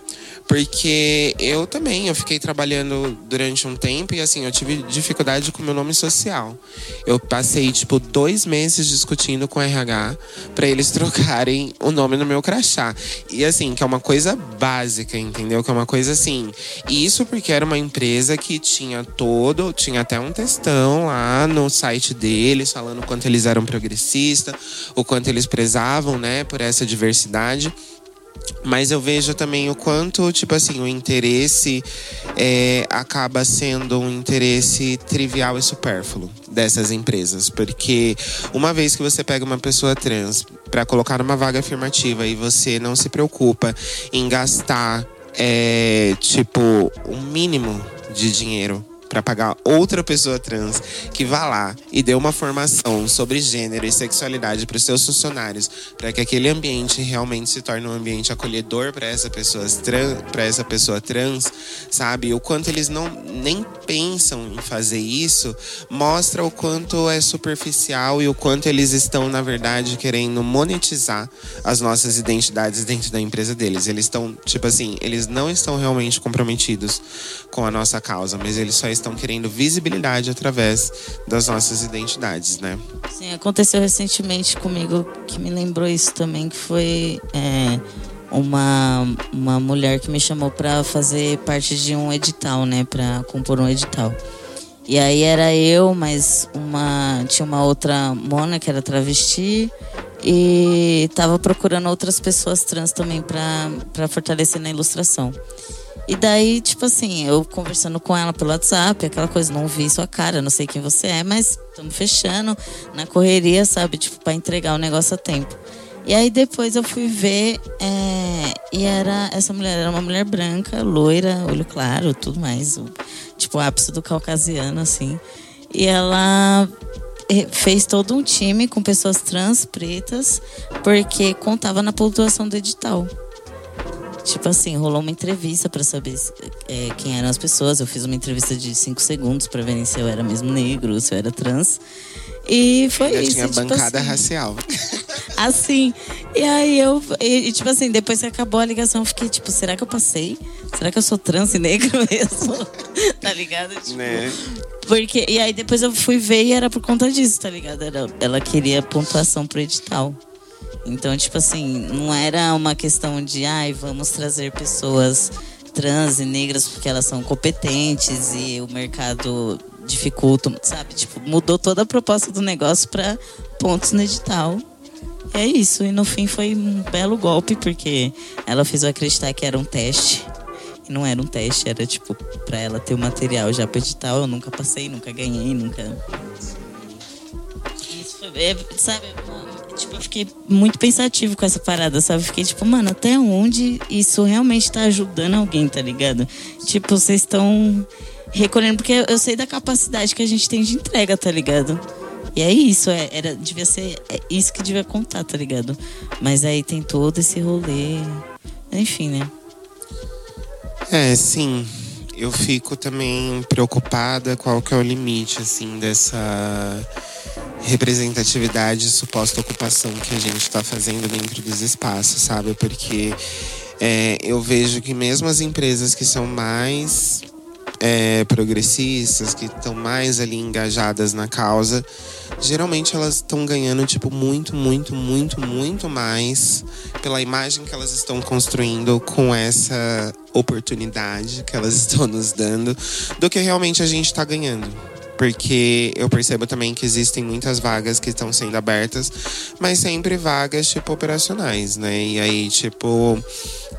Porque eu também, eu fiquei trabalhando durante um tempo e assim, eu tive dificuldade com meu nome social. Eu passei, tipo, dois meses discutindo com o RH para eles *laughs* trocarem o nome no meu crachá. E assim, que é uma coisa básica, entendeu? Que é uma coisa assim. Isso porque era uma empresa que tinha todo, tinha até um textão lá no site deles, falando o quanto eles eram progressistas, o quanto eles prezavam, né, por essa diversidade. Mas eu vejo também o quanto, tipo assim, o interesse é, acaba sendo um interesse trivial e supérfluo dessas empresas. Porque uma vez que você pega uma pessoa trans para colocar numa vaga afirmativa e você não se preocupa em gastar, é, tipo, um mínimo de dinheiro para pagar outra pessoa trans que vá lá e dê uma formação sobre gênero e sexualidade para os seus funcionários, para que aquele ambiente realmente se torne um ambiente acolhedor para essa pessoa trans, para essa pessoa trans, sabe? O quanto eles não nem pensam em fazer isso, mostra o quanto é superficial e o quanto eles estão na verdade querendo monetizar as nossas identidades dentro da empresa deles. Eles estão, tipo assim, eles não estão realmente comprometidos com a nossa causa, mas eles só estão querendo visibilidade através das nossas identidades, né? Sim, aconteceu recentemente comigo que me lembrou isso também, que foi é, uma, uma mulher que me chamou para fazer parte de um edital, né? Para compor um edital. E aí era eu, mas uma tinha uma outra mona que era travesti e tava procurando outras pessoas trans também para fortalecer na ilustração. E daí, tipo assim, eu conversando com ela pelo WhatsApp, aquela coisa, não vi sua cara, não sei quem você é, mas estamos fechando na correria, sabe? Tipo, para entregar o negócio a tempo. E aí depois eu fui ver é, e era essa mulher era uma mulher branca, loira, olho claro, tudo mais, o, tipo ápice do caucasiano assim. E ela é, fez todo um time com pessoas trans pretas porque contava na pontuação do edital. Tipo assim, rolou uma entrevista para saber é, quem eram as pessoas. Eu fiz uma entrevista de cinco segundos para ver se eu era mesmo negro, se eu era trans. E foi eu isso. Tinha tipo bancada assim, racial. *laughs* Assim. E aí eu. E, tipo assim, depois que acabou a ligação, eu fiquei tipo, será que eu passei? Será que eu sou trans e negro *laughs* mesmo? *laughs* tá ligado? Tipo, né? Porque, e aí depois eu fui ver e era por conta disso, tá ligado? Era, ela queria pontuação pro edital. Então, tipo assim, não era uma questão de, ai, vamos trazer pessoas trans e negras porque elas são competentes e o mercado dificulta, sabe? Tipo, mudou toda a proposta do negócio para pontos no edital. E é isso. E no fim foi um belo golpe, porque ela fez eu acreditar que era um teste. E não era um teste, era tipo, pra ela ter o material já pro edital. Eu nunca passei, nunca ganhei, nunca. Isso foi, é, sabe? Tipo, eu fiquei muito pensativo com essa parada, sabe? Fiquei tipo, mano, até onde isso realmente tá ajudando alguém, tá ligado? Tipo, vocês estão recolhendo, porque eu sei da capacidade que a gente tem de entrega, tá ligado? E é isso, é, era, devia ser é isso que devia contar, tá ligado? Mas aí tem todo esse rolê. Enfim, né? É, sim. Eu fico também preocupada qual que é o limite, assim, dessa representatividade, suposta ocupação que a gente está fazendo dentro dos espaços, sabe? Porque é, eu vejo que mesmo as empresas que são mais é, progressistas, que estão mais ali engajadas na causa, geralmente elas estão ganhando, tipo, muito, muito, muito, muito mais pela imagem que elas estão construindo com essa oportunidade que elas *laughs* estão nos dando, do que realmente a gente está ganhando porque eu percebo também que existem muitas vagas que estão sendo abertas, mas sempre vagas tipo operacionais, né? E aí, tipo,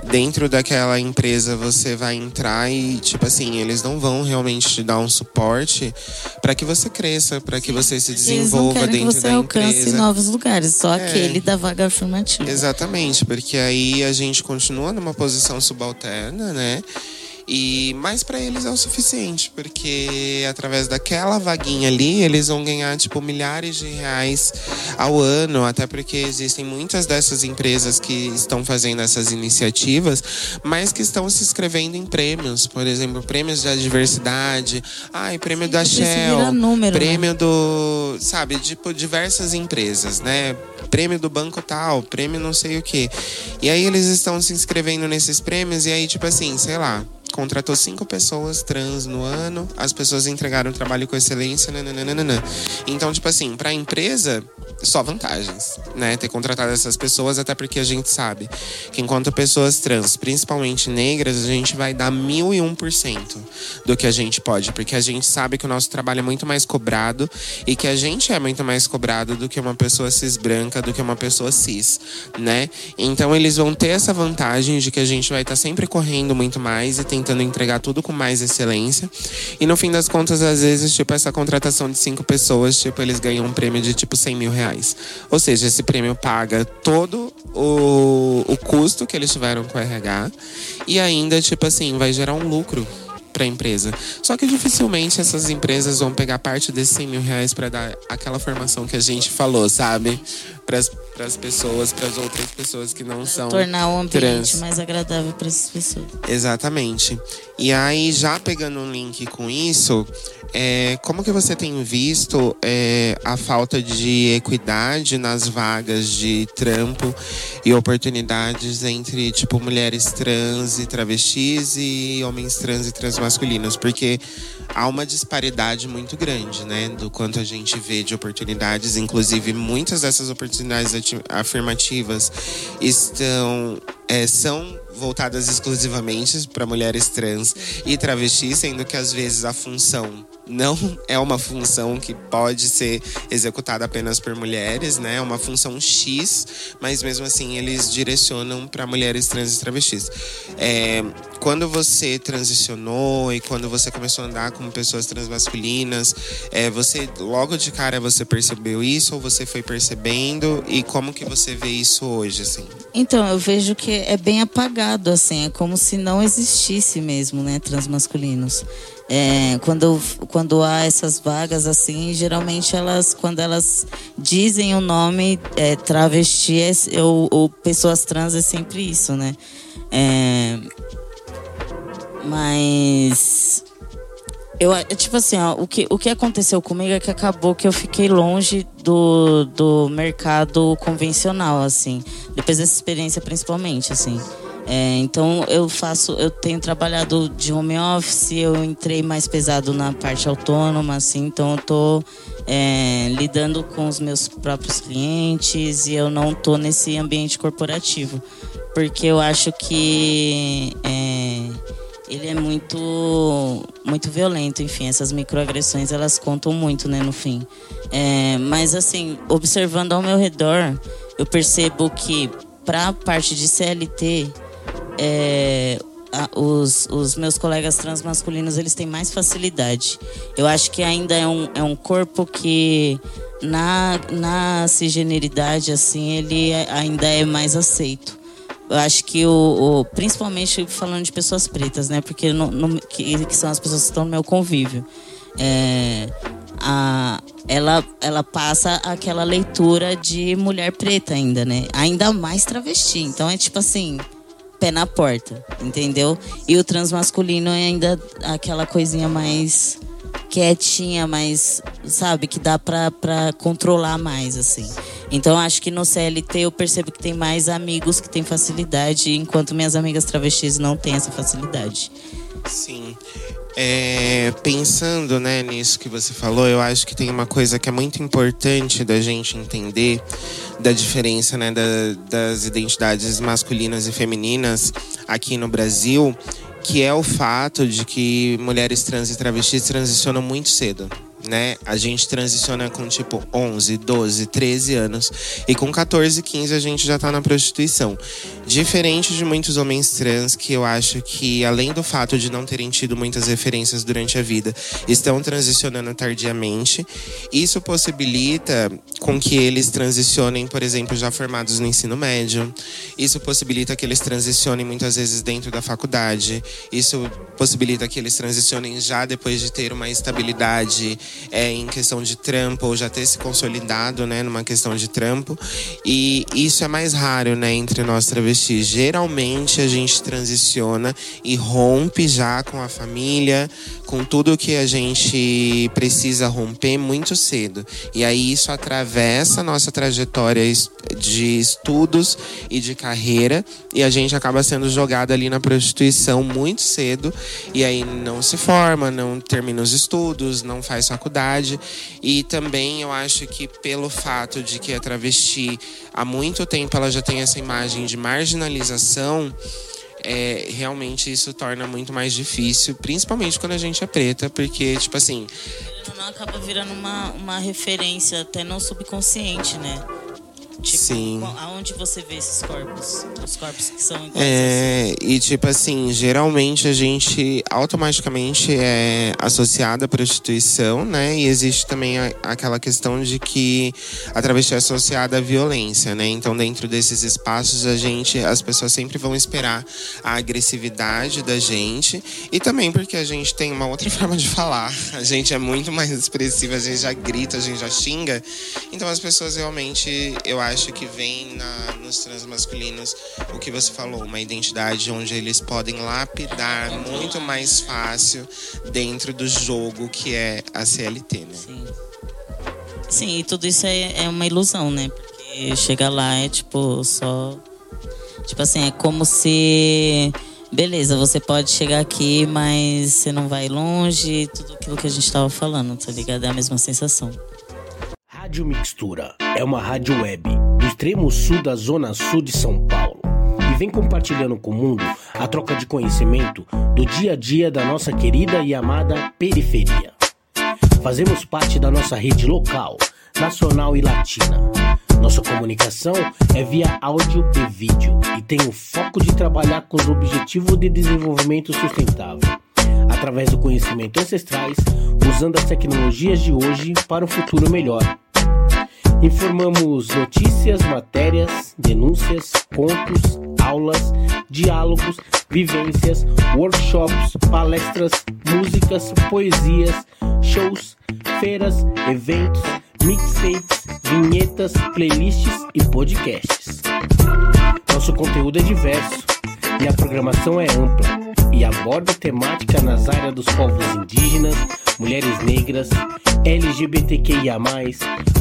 dentro daquela empresa você vai entrar e, tipo assim, eles não vão realmente te dar um suporte para que você cresça, para que você se desenvolva dentro que você da alcance empresa. novos lugares, só É. aquele da vaga afirmativa. Exatamente, porque aí a gente continua numa posição subalterna, né? E mas para eles é o suficiente, porque através daquela vaguinha ali, eles vão ganhar tipo milhares de reais ao ano, até porque existem muitas dessas empresas que estão fazendo essas iniciativas, mas que estão se inscrevendo em prêmios, por exemplo, prêmios da diversidade, ai, prêmio da Isso vira Shell, número, né? prêmio do, sabe, tipo diversas empresas, né? Prêmio do banco tal, prêmio não sei o quê. E aí eles estão se inscrevendo nesses prêmios e aí tipo assim, sei lá, contratou cinco pessoas trans no ano, as pessoas entregaram trabalho com excelência, nananana. Então, tipo assim, pra empresa, só vantagens, né? Ter contratado essas pessoas, até porque a gente sabe que enquanto pessoas trans, principalmente negras, a gente vai dar mil e um por cento do que a gente pode, porque a gente sabe que o nosso trabalho é muito mais cobrado e que a gente é muito mais cobrado do que uma pessoa cis branca, do que uma pessoa cis, né? Então eles vão ter essa vantagem de que a gente vai estar sempre correndo muito mais e tentando entregar tudo com mais excelência. E no fim das contas, às vezes, tipo, essa contratação de cinco pessoas, tipo, eles ganham um prêmio de tipo 100 mil reais. Ou seja, esse prêmio paga todo o, o custo que eles tiveram com o RH e ainda, tipo assim, vai gerar um lucro para a empresa. Só que dificilmente essas empresas vão pegar parte desses 100 mil reais para dar aquela formação que a gente falou, sabe? Para as pessoas, para as outras pessoas que não são Tornar o ambiente trans. mais agradável para essas pessoas. Exatamente. E aí, já pegando um link com isso, é, como que você tem visto é, a falta de equidade nas vagas de trampo e oportunidades entre, tipo, mulheres trans e travestis e homens trans e transmasculinos? Porque há uma disparidade muito grande, né? Do quanto a gente vê de oportunidades. Inclusive, muitas dessas oportunidades ati- afirmativas estão... é, são voltadas exclusivamente para mulheres trans e travestis, sendo que às vezes a função não é uma função que pode ser executada apenas por mulheres, né? É uma função X, mas mesmo assim eles direcionam para mulheres trans e travestis. É, quando você transicionou e quando você começou a andar com pessoas transmasculinas, é, você logo de cara você percebeu isso ou você foi percebendo e como que você vê isso hoje, assim? Então, eu vejo que é bem apagado, assim, é como se não existisse mesmo, né, transmasculinos. É, quando, quando há essas vagas, assim, geralmente elas, quando elas dizem o nome é, travesti é- ou, ou pessoas trans, é sempre isso, né? É, mas eu, é tipo assim, ó, o, que, o que aconteceu comigo é que acabou que eu fiquei longe do, do mercado convencional, assim. Depois dessa experiência, principalmente, assim. É, então eu faço, eu tenho trabalhado de home office, eu entrei mais pesado na parte autônoma, assim, então eu tô é, lidando com os meus próprios clientes e eu não tô nesse ambiente corporativo. Porque eu acho que é, ele é muito muito violento, enfim, essas microagressões elas contam muito, né, no fim. É, mas assim, observando ao meu redor, eu percebo que para a parte de CLT, é, os, os meus colegas transmasculinos eles têm mais facilidade. Eu acho que ainda é um, é um corpo que na, na cisgeneridade assim ele é- ainda é mais aceito. Eu acho que o, o- principalmente falando de pessoas pretas, né? Porque no, no- que, que são as pessoas que estão no meu convívio. É, a, ela, ela passa aquela leitura de mulher preta ainda, né? Ainda mais travesti. Então é tipo assim, pé na porta, entendeu? E o transmasculino é ainda aquela coisinha mais quietinha, mais sabe, que dá pra, pra controlar mais, assim. Então acho que no CLT eu percebo que tem mais amigos que têm facilidade, enquanto minhas amigas travestis não têm essa facilidade. Sim. É, pensando né, nisso que você falou, eu acho que tem uma coisa que é muito importante da gente entender da diferença né, da, das identidades masculinas e femininas aqui no Brasil, que é o fato de que mulheres trans e travestis transicionam muito cedo né? A gente transiciona com tipo 11, 12, 13 anos e com 14, 15 a gente já tá na prostituição. Diferente de muitos homens trans que eu acho que além do fato de não terem tido muitas referências durante a vida, estão transicionando tardiamente. Isso possibilita com que eles transicionem, por exemplo, já formados no ensino médio. Isso possibilita que eles transicionem muitas vezes dentro da faculdade. Isso possibilita que eles transicionem já depois de ter uma estabilidade é, em questão de trampo ou já ter se consolidado, né, numa questão de trampo. E isso é mais raro, né, entre nós travestis. Geralmente a gente transiciona e rompe já com a família, com tudo que a gente precisa romper muito cedo. E aí isso atravessa a nossa trajetória de estudos e de carreira e a gente acaba sendo jogado ali na prostituição muito cedo e aí não se forma, não termina os estudos, não faz faculdade e também eu acho que pelo fato de que a travesti há muito tempo ela já tem essa imagem de marginalização é, realmente isso torna muito mais difícil, principalmente quando a gente é preta, porque, tipo assim. Não acaba virando uma, uma referência até no subconsciente, né? Tipo, Sim. aonde você vê esses corpos? Os corpos que são iguais É, e tipo assim, geralmente a gente automaticamente é associada à prostituição, né? E existe também a, aquela questão de que a travesti é associada à violência, né? Então, dentro desses espaços, a gente, as pessoas sempre vão esperar a agressividade da gente. E também porque a gente tem uma outra *laughs* forma de falar. A gente é muito mais expressiva, a gente já grita, a gente já xinga. Então, as pessoas realmente, eu acho que vem na, nos transmasculinos o que você falou, uma identidade onde eles podem lapidar muito mais fácil dentro do jogo que é a CLT, né? Sim. Sim, e tudo isso é, é uma ilusão, né? Porque chegar lá é tipo só. Tipo assim, é como se. Beleza, você pode chegar aqui, mas você não vai longe, tudo aquilo que a gente tava falando, tá ligado? É a mesma sensação. Rádio Mixtura é uma rádio web do extremo sul da zona sul de São Paulo e vem compartilhando com o mundo a troca de conhecimento do dia a dia da nossa querida e amada periferia. Fazemos parte da nossa rede local, nacional e latina. Nossa comunicação é via áudio e vídeo e tem o foco de trabalhar com os objetivos de desenvolvimento sustentável através do conhecimento ancestrais, usando as tecnologias de hoje para um futuro melhor. Informamos notícias, matérias, denúncias, contos, aulas, diálogos, vivências, workshops, palestras, músicas, poesias, shows, feiras, eventos, mixtapes, vinhetas, playlists e podcasts. Nosso conteúdo é diverso e a programação é ampla e aborda temática nas áreas dos povos indígenas, mulheres negras, LGBTQIA,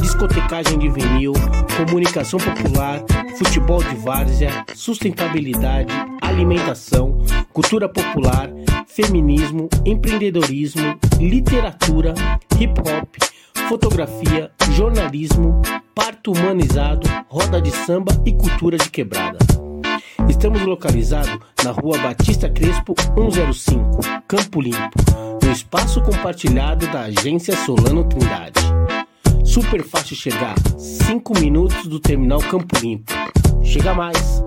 discotecagem de vinil, comunicação popular, futebol de várzea, sustentabilidade, alimentação, cultura popular, feminismo, empreendedorismo, literatura, hip hop, fotografia, jornalismo, parto humanizado, roda de samba e cultura de quebrada. Estamos localizados na rua Batista Crespo 105, Campo Limpo, no espaço compartilhado da agência Solano Trindade. Super fácil chegar, 5 minutos do terminal Campo Limpo. Chega mais!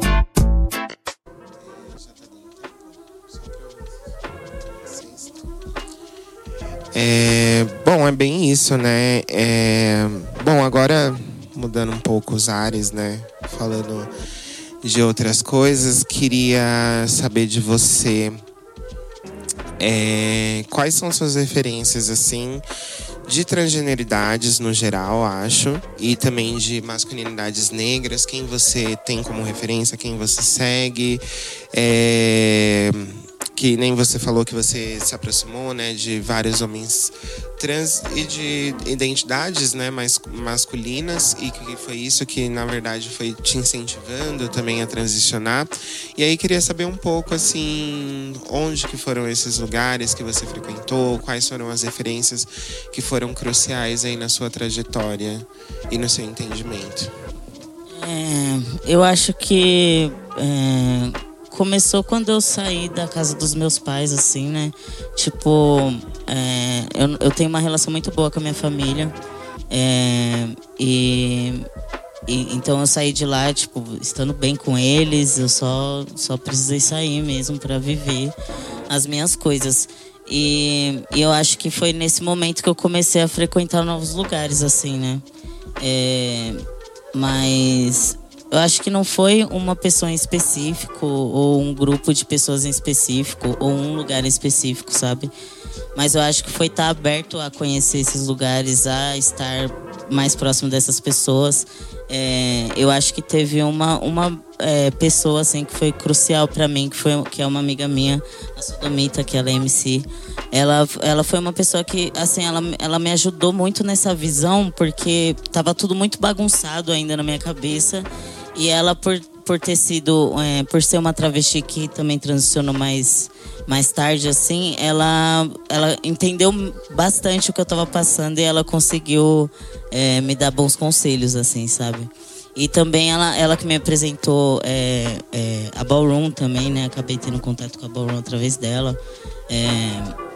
É, bom, é bem isso, né? É, bom, agora mudando um pouco os ares, né? Falando de outras coisas, queria saber de você é, quais são suas referências assim de transgeneridades no geral, acho, e também de masculinidades negras, quem você tem como referência, quem você segue, é, que nem você falou que você se aproximou, né, de vários homens trans e de identidades, né, mais masculinas e que foi isso que na verdade foi te incentivando também a transicionar. E aí queria saber um pouco assim, onde que foram esses lugares que você frequentou, quais foram as referências que foram cruciais aí na sua trajetória e no seu entendimento. É, eu acho que é começou quando eu saí da casa dos meus pais, assim, né? Tipo, é, eu, eu tenho uma relação muito boa com a minha família. É, e, e, então eu saí de lá, tipo, estando bem com eles, eu só, só precisei sair mesmo para viver as minhas coisas. E, e, eu acho que foi nesse momento que eu comecei a frequentar novos lugares, assim, né? É, mas eu acho que não foi uma pessoa em específico, ou um grupo de pessoas em específico, ou um lugar em específico, sabe? Mas eu acho que foi estar aberto a conhecer esses lugares, a estar mais próximo dessas pessoas. É, eu acho que teve uma, uma é, pessoa assim que foi crucial para mim, que, foi, que é uma amiga minha, a Sodomita, que ela é MC. Ela, ela foi uma pessoa que, assim, ela, ela me ajudou muito nessa visão, porque tava tudo muito bagunçado ainda na minha cabeça. E ela, por, por ter sido, é, por ser uma travesti que também transicionou mais, mais tarde, assim, ela, ela entendeu bastante o que eu tava passando e ela conseguiu é, me dar bons conselhos, assim, sabe? E também ela, ela que me apresentou é, é, a Ballroom também, né? Acabei tendo contato com a Ballroom através dela. É,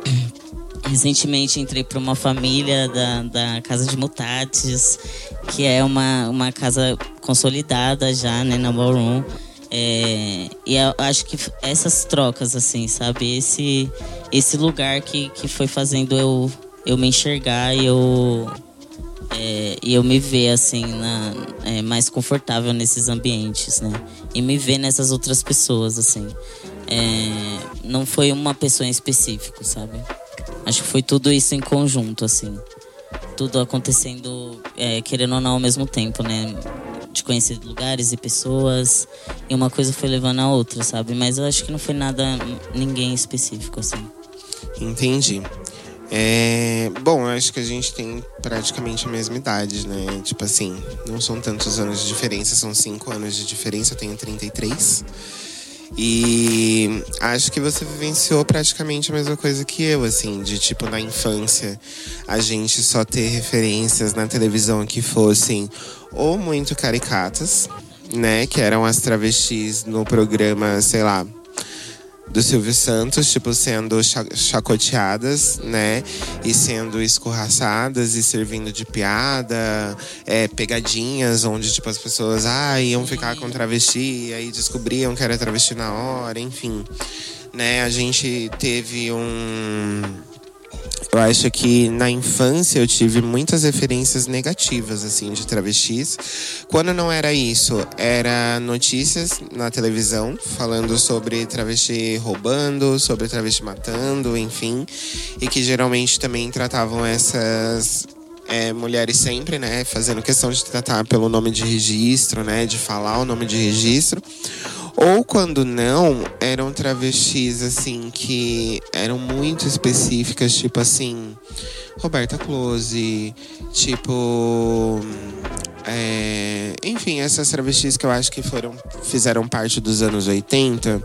Recentemente entrei para uma família da, da Casa de Mutatis, que é uma, uma casa consolidada já, né, na Ballroom. É, e acho que essas trocas, assim, sabe? Esse, esse lugar que, que foi fazendo eu, eu me enxergar e eu, é, eu me ver, assim, na, é, mais confortável nesses ambientes, né? E me ver nessas outras pessoas, assim. É, não foi uma pessoa em específico, sabe? Acho que foi tudo isso em conjunto, assim. Tudo acontecendo, é, querendo ou não, ao mesmo tempo, né? De conhecer lugares e pessoas. E uma coisa foi levando a outra, sabe? Mas eu acho que não foi nada, ninguém específico, assim. Entendi. É, bom, eu acho que a gente tem praticamente a mesma idade, né? Tipo assim, não são tantos anos de diferença, são cinco anos de diferença, eu tenho 33. E acho que você vivenciou praticamente a mesma coisa que eu, assim, de tipo na infância a gente só ter referências na televisão que fossem ou muito caricatas, né? Que eram as travestis no programa, sei lá, do Silvio Santos, tipo, sendo chacoteadas, né? E sendo escorraçadas e servindo de piada, é, pegadinhas, onde, tipo, as pessoas ah, iam ficar com travesti, e aí descobriam que era travesti na hora, enfim. Né? A gente teve um eu acho que na infância eu tive muitas referências negativas, assim, de travestis. Quando não era isso, era notícias na televisão falando sobre travesti roubando, sobre travesti matando, enfim. E que geralmente também tratavam essas é, mulheres sempre, né, fazendo questão de tratar pelo nome de registro, né, de falar o nome de registro. Ou quando não, eram travestis assim que eram muito específicas, tipo assim, Roberta Close, tipo é, enfim, essas travestis que eu acho que foram fizeram parte dos anos 80,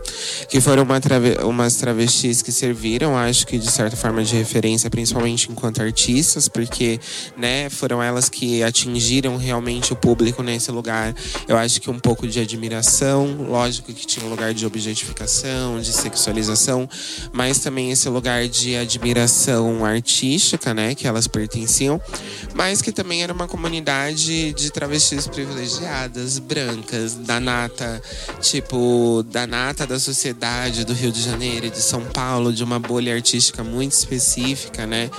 que foram uma trave, umas travestis que serviram, acho que de certa forma de referência, principalmente enquanto artistas, porque, né, foram elas que atingiram realmente o público nesse lugar. Eu acho que um pouco de admiração, lógico que tinha um lugar de objetificação, de sexualização, mas também esse lugar de admiração artística, né, que elas pertenciam, mas que também era uma comunidade de travestis privilegiadas, brancas, da nata, tipo, da nata da sociedade do Rio de Janeiro de São Paulo, de uma bolha artística muito específica, né?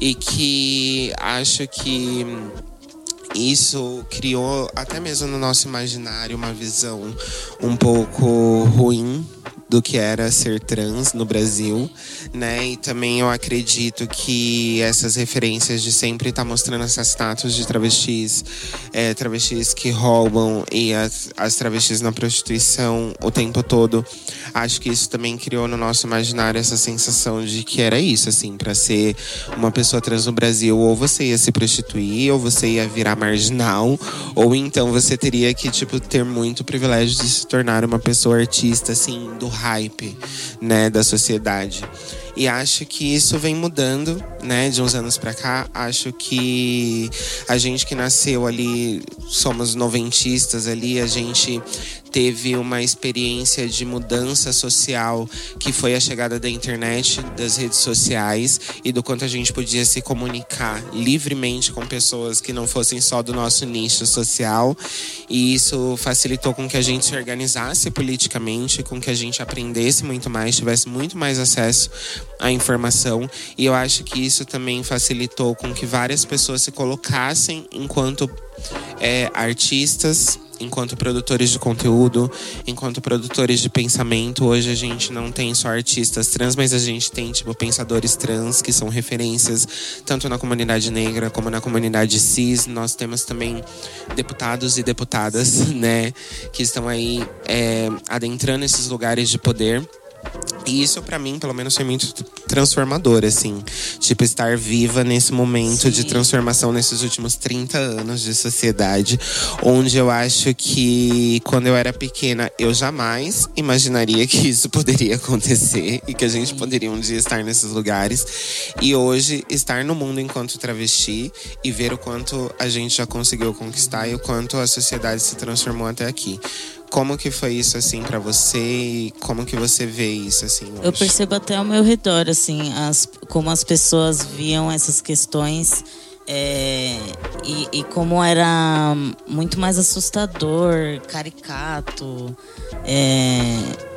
E que acho que isso criou até mesmo no nosso imaginário uma visão um pouco ruim do que era ser trans no Brasil, né? E também eu acredito que essas referências de sempre estar tá mostrando essa status de travestis, é, travestis que roubam e as, as travestis na prostituição o tempo todo, acho que isso também criou no nosso imaginário essa sensação de que era isso, assim, para ser uma pessoa trans no Brasil, ou você ia se prostituir, ou você ia virar marginal, ou então você teria que, tipo, ter muito privilégio de se tornar uma pessoa artista, assim, do hype, né, da sociedade. E acho que isso vem mudando, né, de uns anos para cá. Acho que a gente que nasceu ali, somos noventistas ali, a gente teve uma experiência de mudança social que foi a chegada da internet, das redes sociais e do quanto a gente podia se comunicar livremente com pessoas que não fossem só do nosso nicho social. E isso facilitou com que a gente se organizasse politicamente, com que a gente aprendesse muito mais, tivesse muito mais acesso à informação. E eu acho que isso também facilitou com que várias pessoas se colocassem enquanto é, artistas enquanto produtores de conteúdo, enquanto produtores de pensamento. Hoje a gente não tem só artistas trans, mas a gente tem, tipo, pensadores trans que são referências tanto na comunidade negra como na comunidade cis. Nós temos também deputados e deputadas, né, que estão aí é, adentrando esses lugares de poder. E isso para mim, pelo menos, foi muito transformador, assim. Tipo, estar viva nesse momento Sim. de transformação nesses últimos 30 anos de sociedade, onde eu acho que quando eu era pequena, eu jamais imaginaria que isso poderia acontecer e que a gente poderia um dia estar nesses lugares. E hoje, estar no mundo enquanto travesti e ver o quanto a gente já conseguiu conquistar e o quanto a sociedade se transformou até aqui. Como que foi isso assim para você e como que você vê isso assim? Hoje? Eu percebo até ao meu redor assim, as, como as pessoas viam essas questões é, e, e, como era muito mais assustador, caricato. É,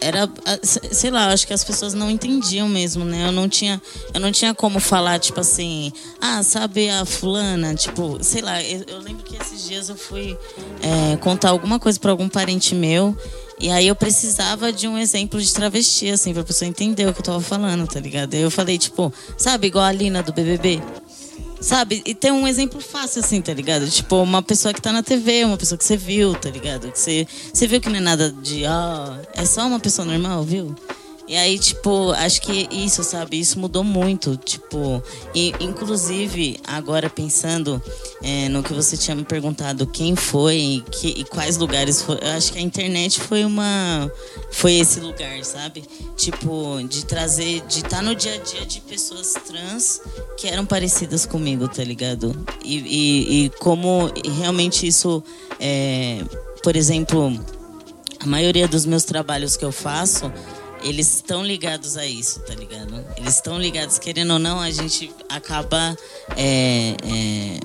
era, sei lá, acho que as pessoas não entendiam mesmo, né? Eu não tinha, eu não tinha como falar, tipo assim, ah, sabe a fulana, tipo, sei lá, eu, eu lembro que esses dias eu fui é, contar alguma coisa para algum parente meu e aí eu precisava de um exemplo de travesti, assim, pra pessoa entender o que eu tava falando, tá ligado? Eu falei, tipo, sabe, igual a Lina do BBB? Sabe? E tem um exemplo fácil, assim, tá ligado? Tipo, uma pessoa que tá na TV, uma pessoa que você viu, tá ligado? Que você, você viu que não é nada de, ó, oh, é só uma pessoa normal, viu? E aí, tipo, acho que isso, sabe? Isso mudou muito. Tipo, e inclusive, agora pensando é, no que você tinha me perguntado, quem foi e, que, e quais lugares foi. Eu acho que a internet foi uma. Foi esse lugar, sabe? Tipo, de trazer. De estar tá no dia a dia de pessoas trans que eram parecidas comigo, tá ligado? E, e, e como realmente isso. É, por exemplo, a maioria dos meus trabalhos que eu faço eles estão ligados a isso, tá ligado? Eles estão ligados, querendo ou não, a gente acaba é, é,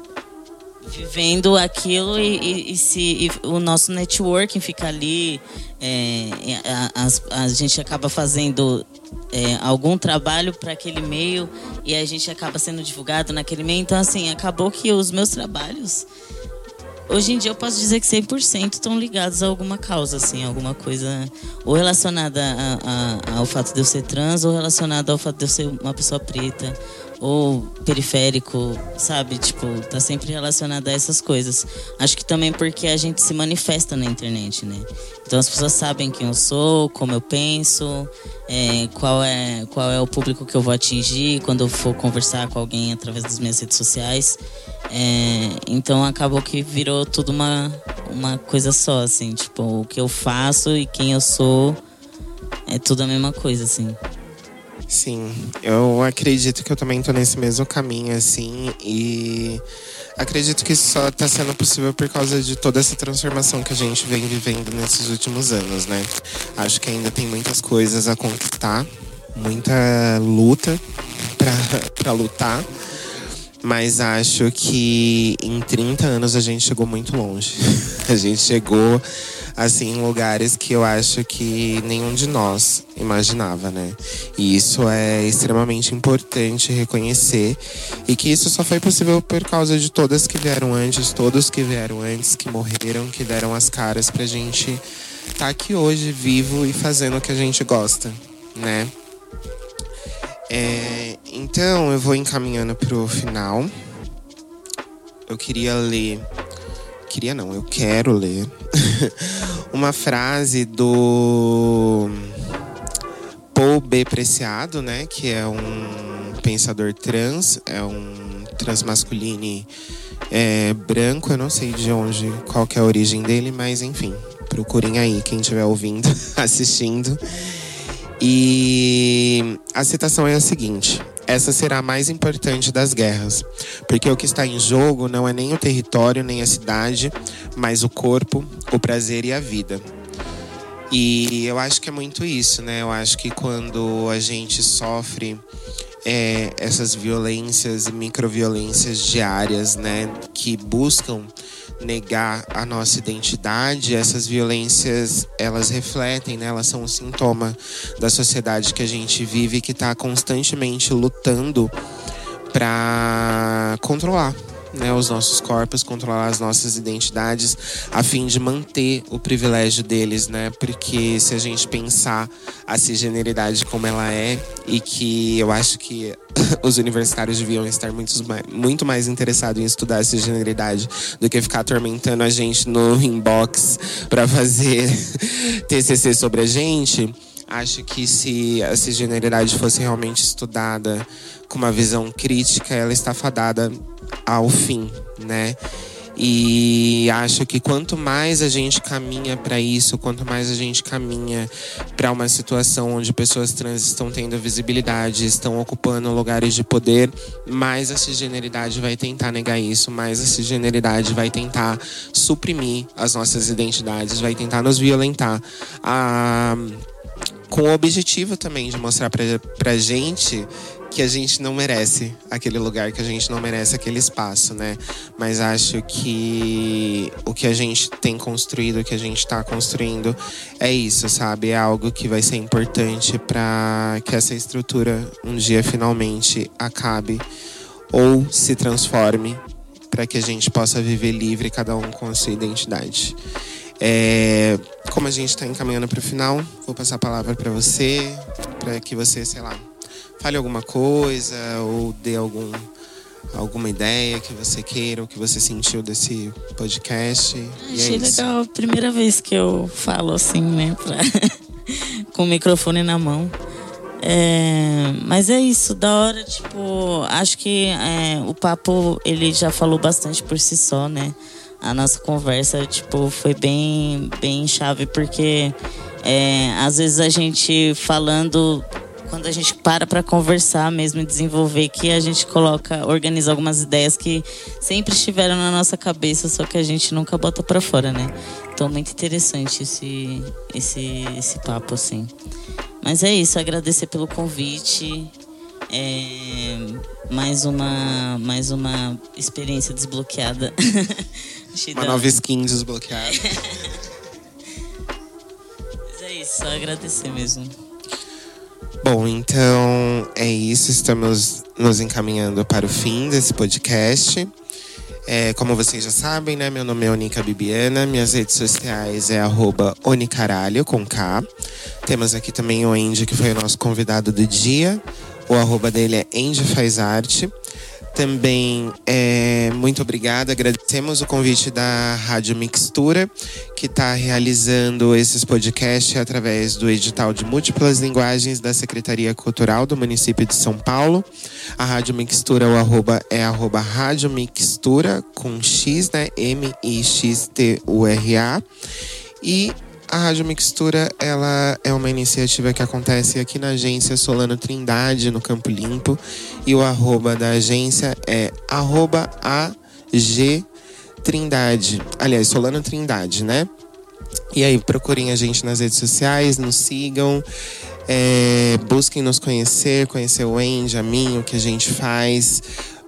vivendo aquilo e, e, e se e o nosso networking fica ali, é, a, a, a, gente acaba fazendo é, algum trabalho para aquele meio e a gente acaba sendo divulgado naquele meio. Então, assim, acabou que os meus trabalhos Hoje em dia eu posso dizer que 100% estão ligados a alguma causa, assim, alguma coisa ou relacionada a, a, ao fato de eu ser trans, ou relacionada ao fato de eu ser uma pessoa preta, ou periférico, sabe? Tipo, tá sempre relacionada a essas coisas. Acho que também porque a gente se manifesta na internet, né? Então as pessoas sabem quem eu sou, como eu penso, é, qual, é, qual é o público que eu vou atingir quando eu for conversar com alguém através das minhas redes sociais. É, então acabou que virou tudo uma, uma coisa só, assim, tipo, o que eu faço e quem eu sou é tudo a mesma coisa, assim. Sim, eu acredito que eu também tô nesse mesmo caminho, assim, e acredito que isso só tá sendo possível por causa de toda essa transformação que a gente vem vivendo nesses últimos anos, né? Acho que ainda tem muitas coisas a conquistar, muita luta para *laughs* lutar mas acho que em 30 anos a gente chegou muito longe. *laughs* a gente chegou assim em lugares que eu acho que nenhum de nós imaginava, né? E isso é extremamente importante reconhecer e que isso só foi possível por causa de todas que vieram antes, todos que vieram antes, que morreram, que deram as caras pra gente tá aqui hoje, vivo e fazendo o que a gente gosta, né? É, então eu vou encaminhando pro final. Eu queria ler. Queria não, eu quero ler *laughs* uma frase do Paul B. Preciado, né? Que é um pensador trans, é um transmasculine é, branco, eu não sei de onde, qual é a origem dele, mas enfim, procurem aí quem estiver ouvindo, *laughs* assistindo. E a citação é a seguinte: essa será a mais importante das guerras, porque o que está em jogo não é nem o território, nem a cidade, mas o corpo, o prazer e a vida. E eu acho que é muito isso, né? Eu acho que quando a gente sofre é, essas violências e microviolências diárias, né, que buscam negar a nossa identidade, essas violências elas refletem, né, elas são um sintoma da sociedade que a gente vive que está constantemente lutando para controlar né, os nossos corpos, controlar as nossas identidades, a fim de manter o privilégio deles, né? Porque se a gente pensar a cisgeneridade como ela é, e que eu acho que *laughs* os universitários deviam estar muito, muito mais interessados em estudar a cisgeneridade do que ficar atormentando a gente no *laughs* inbox para fazer *laughs* TCC sobre a gente. Acho que se a cisgeneridade fosse realmente estudada com uma visão crítica, ela está fadada ao fim, né? E acho que quanto mais a gente caminha para isso, quanto mais a gente caminha para uma situação onde pessoas trans estão tendo visibilidade, estão ocupando lugares de poder, mais a cisgeneridade vai tentar negar isso, mais a cisgeneridade vai tentar suprimir as nossas identidades, vai tentar nos violentar. Ah, com o objetivo também de mostrar pra, pra gente que a gente não merece aquele lugar, que a gente não merece aquele espaço, né? Mas acho que o que a gente tem construído, o que a gente está construindo é isso, sabe? É algo que vai ser importante para que essa estrutura um dia finalmente acabe ou se transforme para que a gente possa viver livre, cada um com a sua identidade. É, como a gente está encaminhando para o final, vou passar a palavra para você, para que você, sei lá, fale alguma coisa ou dê algum, alguma ideia que você queira ou que você sentiu desse podcast. É Achei é legal, primeira vez que eu falo assim, né, pra... *laughs* com o microfone na mão. É, mas é isso, da hora, tipo, acho que é, o papo ele já falou bastante por si só, né? A nossa conversa, tipo, foi bem, bem chave, porque é, às vezes a gente falando quando a gente para para conversar mesmo e desenvolver, que a gente coloca, organiza algumas ideias que sempre estiveram na nossa cabeça, só que a gente nunca bota para fora, né? Então, muito interessante esse, esse, esse papo, assim. Mas é isso, agradecer pelo convite. É, mais uma mais uma experiência desbloqueada. *laughs* uma nova skin desbloqueada. *laughs* Mas é isso, só agradecer mesmo. Bom, então é isso. Estamos nos encaminhando para o fim desse podcast. É, como vocês já sabem, né? Meu nome é Onica Bibiana. Minhas redes sociais é onicaralho, com K. Temos aqui também o Andy, que foi o nosso convidado do dia. O arroba dele é Andy Faz Arte. Também é, muito obrigada. Agradecemos o convite da Rádio Mixtura, que está realizando esses podcasts através do edital de múltiplas linguagens da Secretaria Cultural do município de São Paulo. A Rádio Mixtura, o arroba é arroba Rádio Mixtura, com X, né? M-I-X-T-U-R-A. E a Rádio Mixtura ela é uma iniciativa que acontece aqui na agência Solano Trindade, no Campo Limpo. E o arroba da agência é arroba AG Trindade. Aliás, Solano Trindade, né? E aí, procurem a gente nas redes sociais, nos sigam. É, busquem nos conhecer, conhecer o Andy, a mim, o que a gente faz.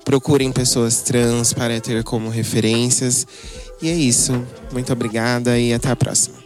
Procurem pessoas trans para ter como referências. E é isso. Muito obrigada e até a próxima.